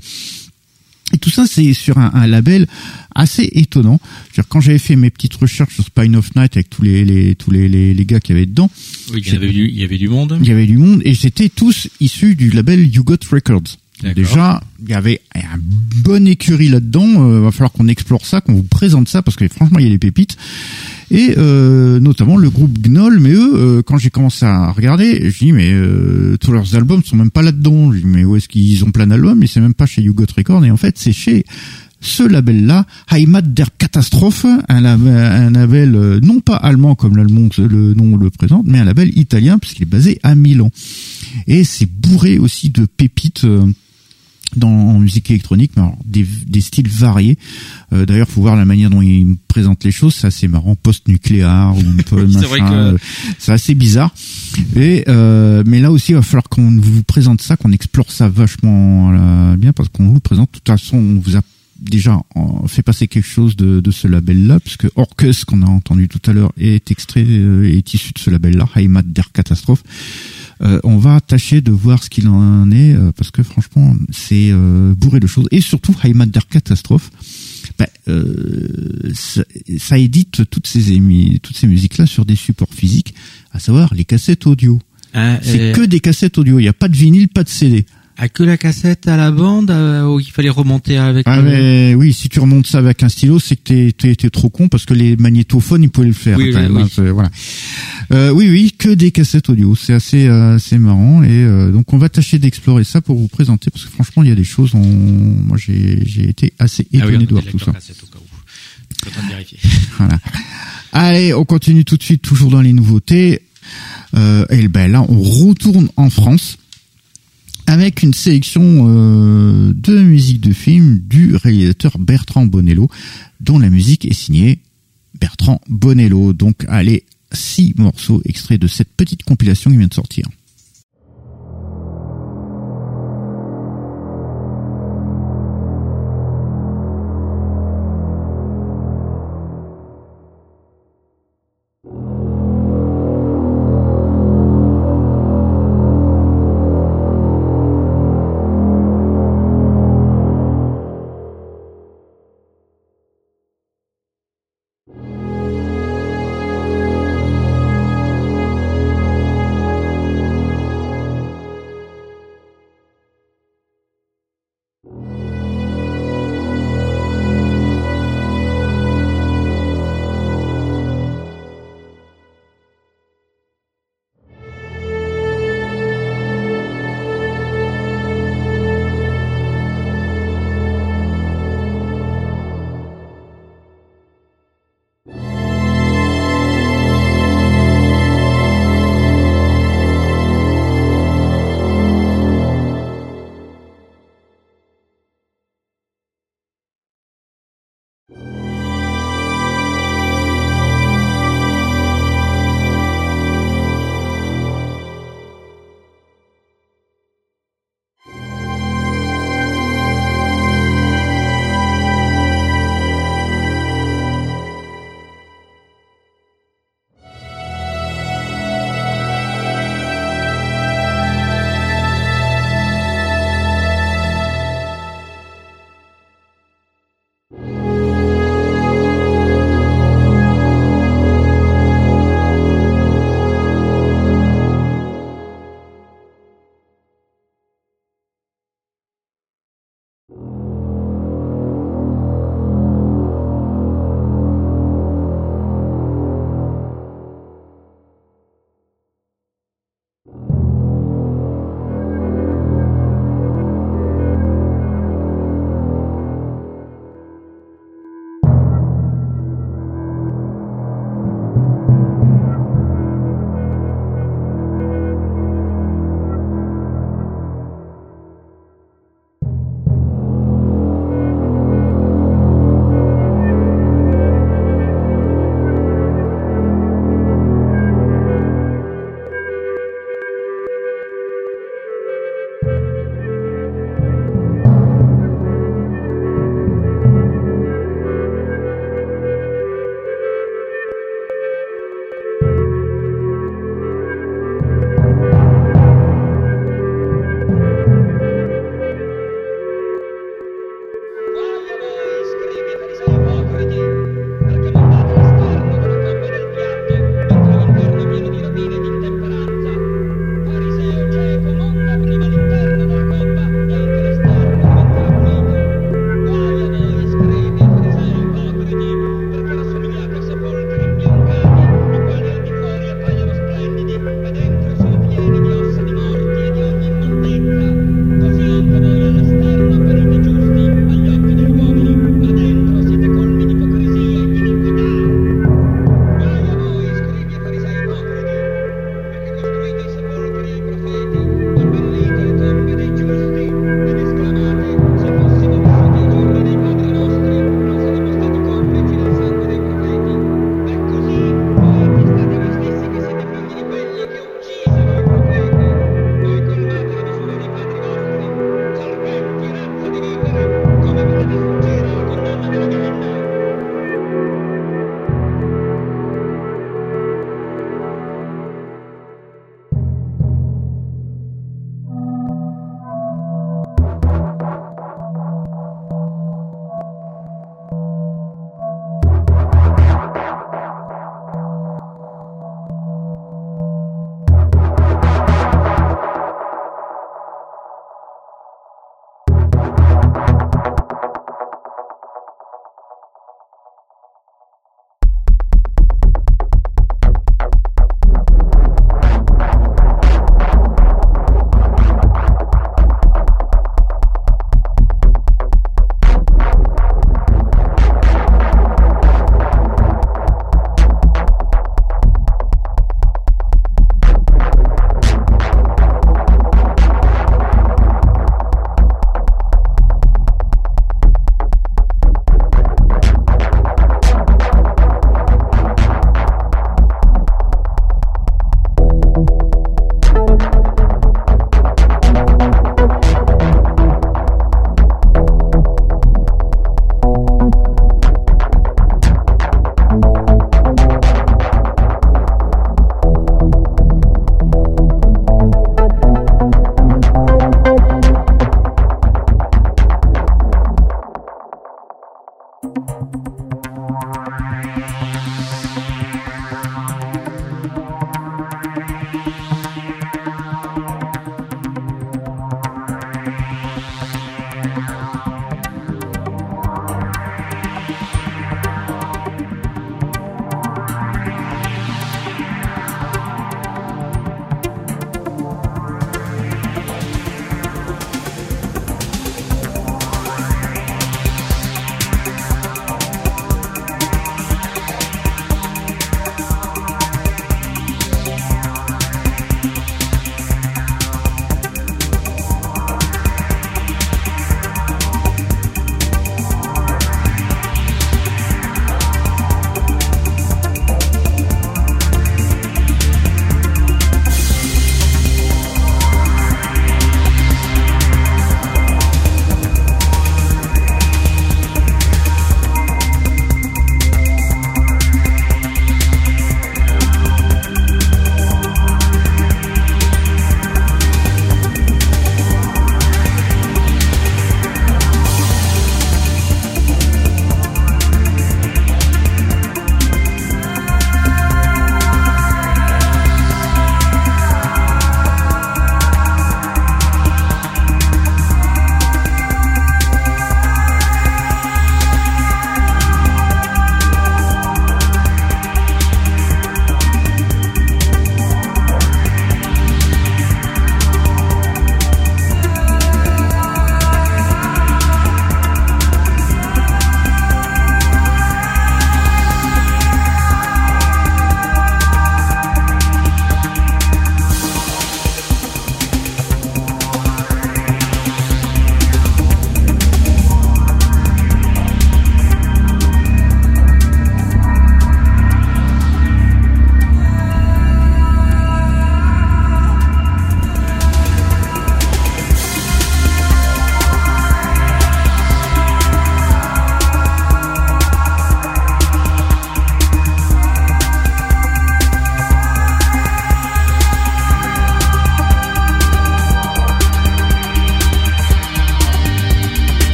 Et tout ça, c'est sur un, label assez étonnant. quand j'avais fait mes petites recherches sur Spine of Night avec tous les, les tous les, les, gars qui avaient dedans, oui, il y avait du, il y avait du monde. Il y avait du monde et c'était tous issus du label You Got Records. Déjà, il y avait un bon écurie là-dedans. Euh, va falloir qu'on explore ça, qu'on vous présente ça, parce que franchement, il y a des pépites. Et euh, notamment le groupe Gnoll. Mais eux, euh, quand j'ai commencé à regarder, je dis mais euh, tous leurs albums sont même pas là-dedans. Je dis mais où est-ce qu'ils ont plein d'albums? Mais c'est même pas chez You Got Record. Et en fait, c'est chez ce label-là, Heimat der Katastrophe, un label, euh, non pas allemand comme l'allemand le nom le présente, mais un label italien puisqu'il est basé à Milan. Et c'est bourré aussi de pépites dans en musique électronique, mais des, des, styles variés. Euh, D'ailleurs, faut voir la manière dont il me présente les choses, c'est assez marrant, post-nucléaire ou euh, c'est assez bizarre. Et euh, mais là aussi, il va falloir qu'on vous présente ça, qu'on explore ça vachement euh, bien, parce qu'on vous présente. De toute façon, on vous a déjà fait passer quelque chose de, de ce label-là, puisque Orcus, qu'on a entendu tout à l'heure, est extrait, est issu de ce label-là, Heimat der Katastrophe. Euh, on va tâcher de voir ce qu'il en est euh, parce que franchement c'est euh, bourré de choses. Et surtout Heimat der Catastrophe bah, ça, ça, édite toutes ces toutes ces musiques là sur des supports physiques à savoir les cassettes audio. Ah, c'est que des cassettes audio. Il n'y a pas de vinyle pas de CD à que la cassette à la bande euh, où il fallait remonter avec ah mais oui si tu remontes ça avec un stylo c'est que t'es t'es trop con parce que les magnétophones ils pouvaient le faire oui, quand oui, même, oui. Hein, voilà. Euh, oui oui que des cassettes audio c'est assez euh, assez marrant et euh, donc on va tâcher d'explorer ça pour vous présenter parce que franchement il y a des choses on... moi j'ai j'ai été assez ah étonné de voir tout ça. voilà. Allez on continue tout de suite toujours dans les nouveautés. Euh, et ben là on retourne en France avec une sélection euh, de musique de film du réalisateur Bertrand Bonello, dont la musique est signée Bertrand Bonello. Donc allez, six morceaux extraits de cette petite compilation qui vient de sortir.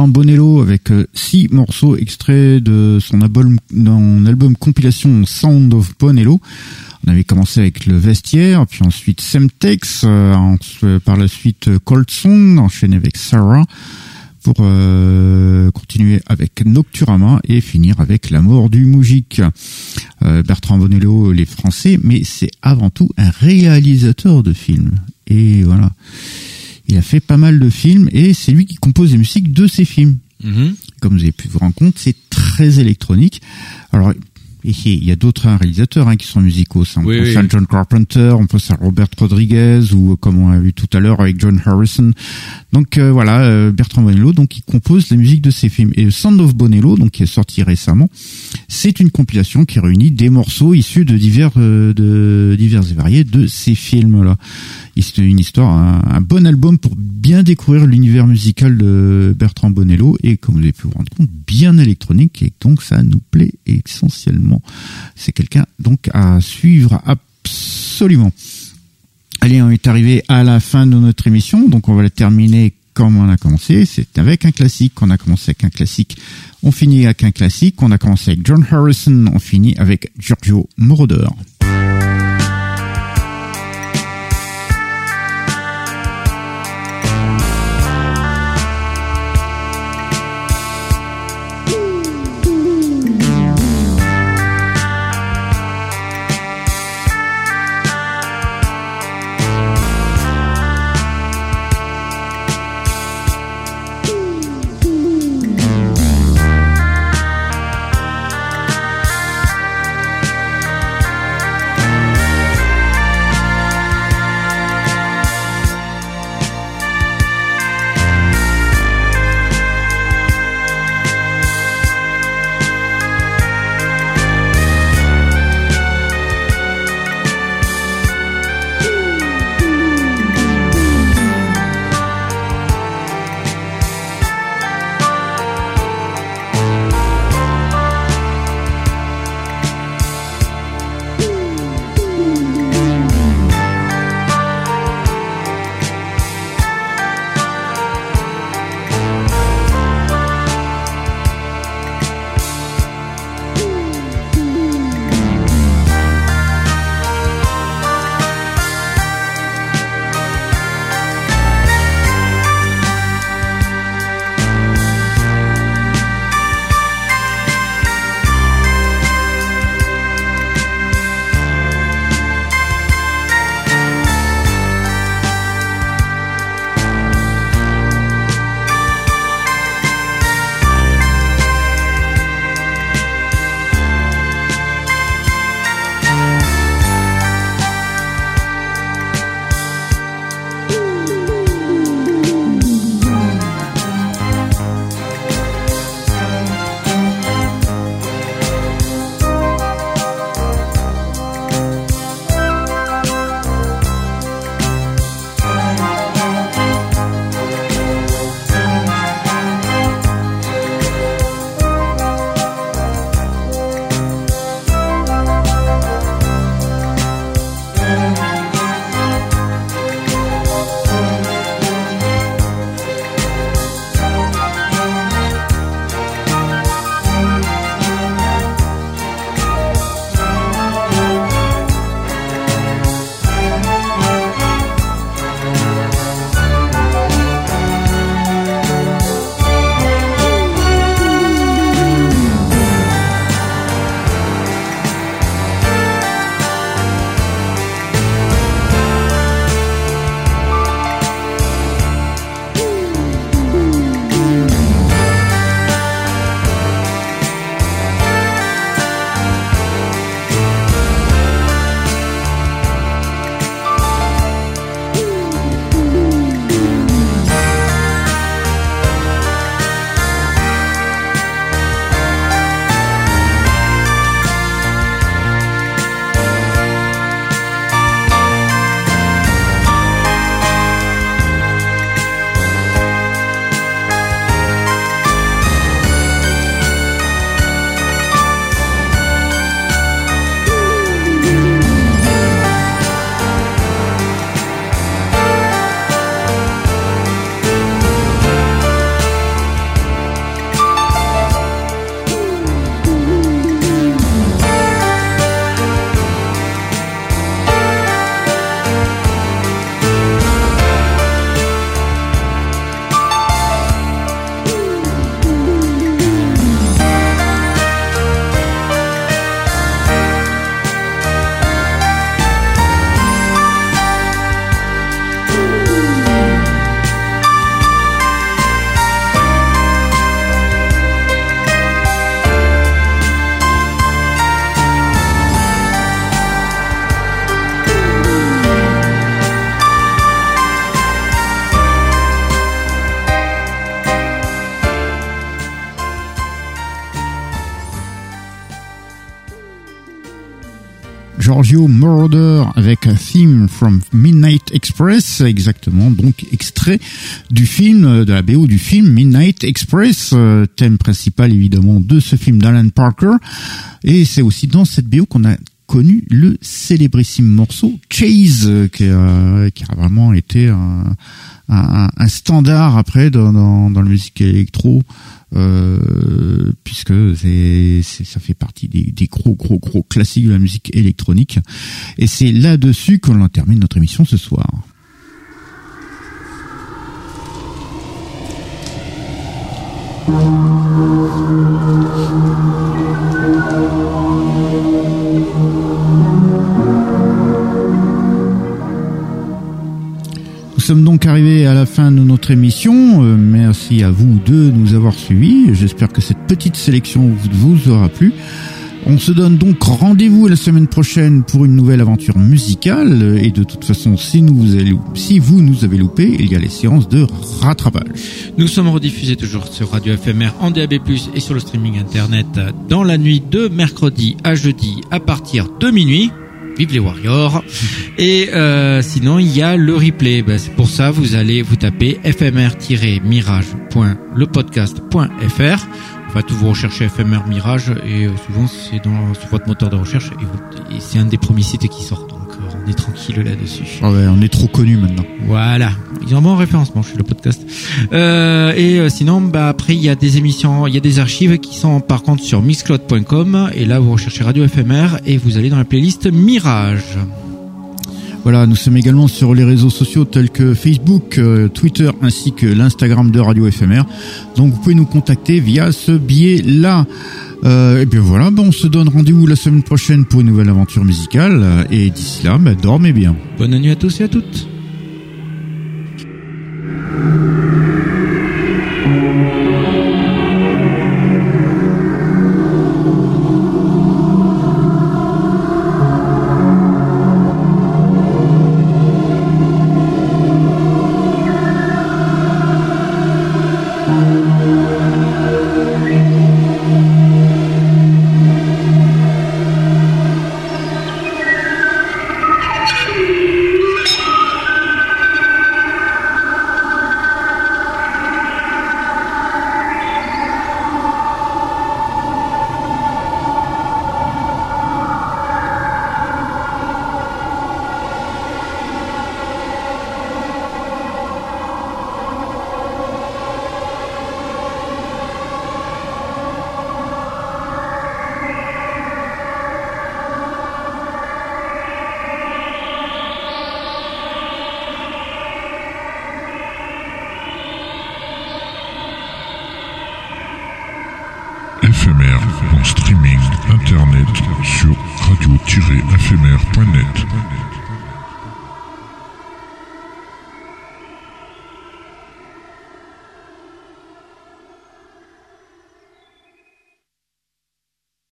Bertrand Bonello avec euh, six morceaux extraits de son album, album compilation Sound of Bonello. On avait commencé avec le vestiaire, puis ensuite Semtex, euh, par la suite Cold Song, enchaîné avec Sarah, pour euh, continuer avec Nocturama et finir avec La mort du Moujik. Euh, Bertrand Bonello, les Français, mais c'est avant tout un réalisateur de films. Et voilà. Il a fait pas mal de films et c'est lui qui compose les musiques de ces films. Mhm. Comme vous avez pu vous rendre compte, c'est très électronique. Alors, il y a d'autres hein, réalisateurs hein, qui sont musicaux. Ça. On Oui, pense oui. à John Carpenter, on pense à Robert Rodriguez ou euh, comme on a vu tout à l'heure avec John Harrison. Donc euh, voilà, euh, Bertrand Bonello, donc il compose la musique de ces films. Et Sound of Bonello, donc qui est sorti récemment, c'est une compilation qui réunit des morceaux issus de divers, euh, de divers et variés de ces films-là. Et C'est une histoire, un, un bon album pour bien découvrir l'univers musical de Bertrand Bonello et comme vous avez pu vous rendre compte, bien électronique et donc ça nous plaît essentiellement. C'est quelqu'un donc à suivre absolument. Allez, on est arrivé à la fin de notre émission, donc on va la terminer comme on a commencé. C'est avec un classique. On a commencé avec un classique. On finit avec un classique. On a commencé avec John Harrison. On finit avec Giorgio Moroder. Moroder avec a theme from Midnight Express, exactement, donc extrait du film, de la BO du film Midnight Express, euh, thème principal évidemment de ce film d'Alan Parker. Et c'est aussi dans cette BO qu'on a connu le célébrissime morceau Chase, qui a, qui a vraiment été un, standard après dans, dans, dans la musique électro. Euh, puisque c'est, ça fait partie des, des, gros gros gros classiques de la musique électronique et c'est là-dessus qu'on termine notre émission ce soir. Sommes donc arrivés à la fin de notre émission. Euh, merci à vous de nous avoir suivis. J'espère que cette petite sélection vous aura plu. On se donne donc rendez-vous la semaine prochaine pour une nouvelle aventure musicale. Et de toute façon, si, nous vous, si vous nous avez loupé, il y a les séances de rattrapage. Nous sommes rediffusés toujours sur Radio FMR en DAB+, et sur le streaming internet dans la nuit de mercredi à jeudi à partir de minuit les Warriors. Et euh, sinon, il y a le replay. Ben, c'est pour ça, vous allez vous taper fmr-mirage.lepodcast.fr. Enfin, tout vous recherchez FMR Mirage et euh, souvent c'est dans votre moteur de recherche et, et c'est un des premiers sites qui sort. On est tranquille là-dessus. Ah ouais, on est trop connus maintenant. Voilà, ils ont bon référencement chez le podcast. Euh, et euh, sinon, bah après il y a des émissions, il y a des archives qui sont par contre sur mixcloud.com et là vous recherchez Radio FMR et vous allez dans la playlist Mirage. Voilà, nous sommes également sur les réseaux sociaux tels que Facebook, euh, Twitter ainsi que l'Instagram de Radio FMR. Donc vous pouvez nous contacter via ce biais-là. Euh, et bien voilà, ben, on se donne rendez-vous la semaine prochaine pour une nouvelle aventure musicale. Et d'ici là, ben, dormez bien. Bonne nuit à tous et à toutes.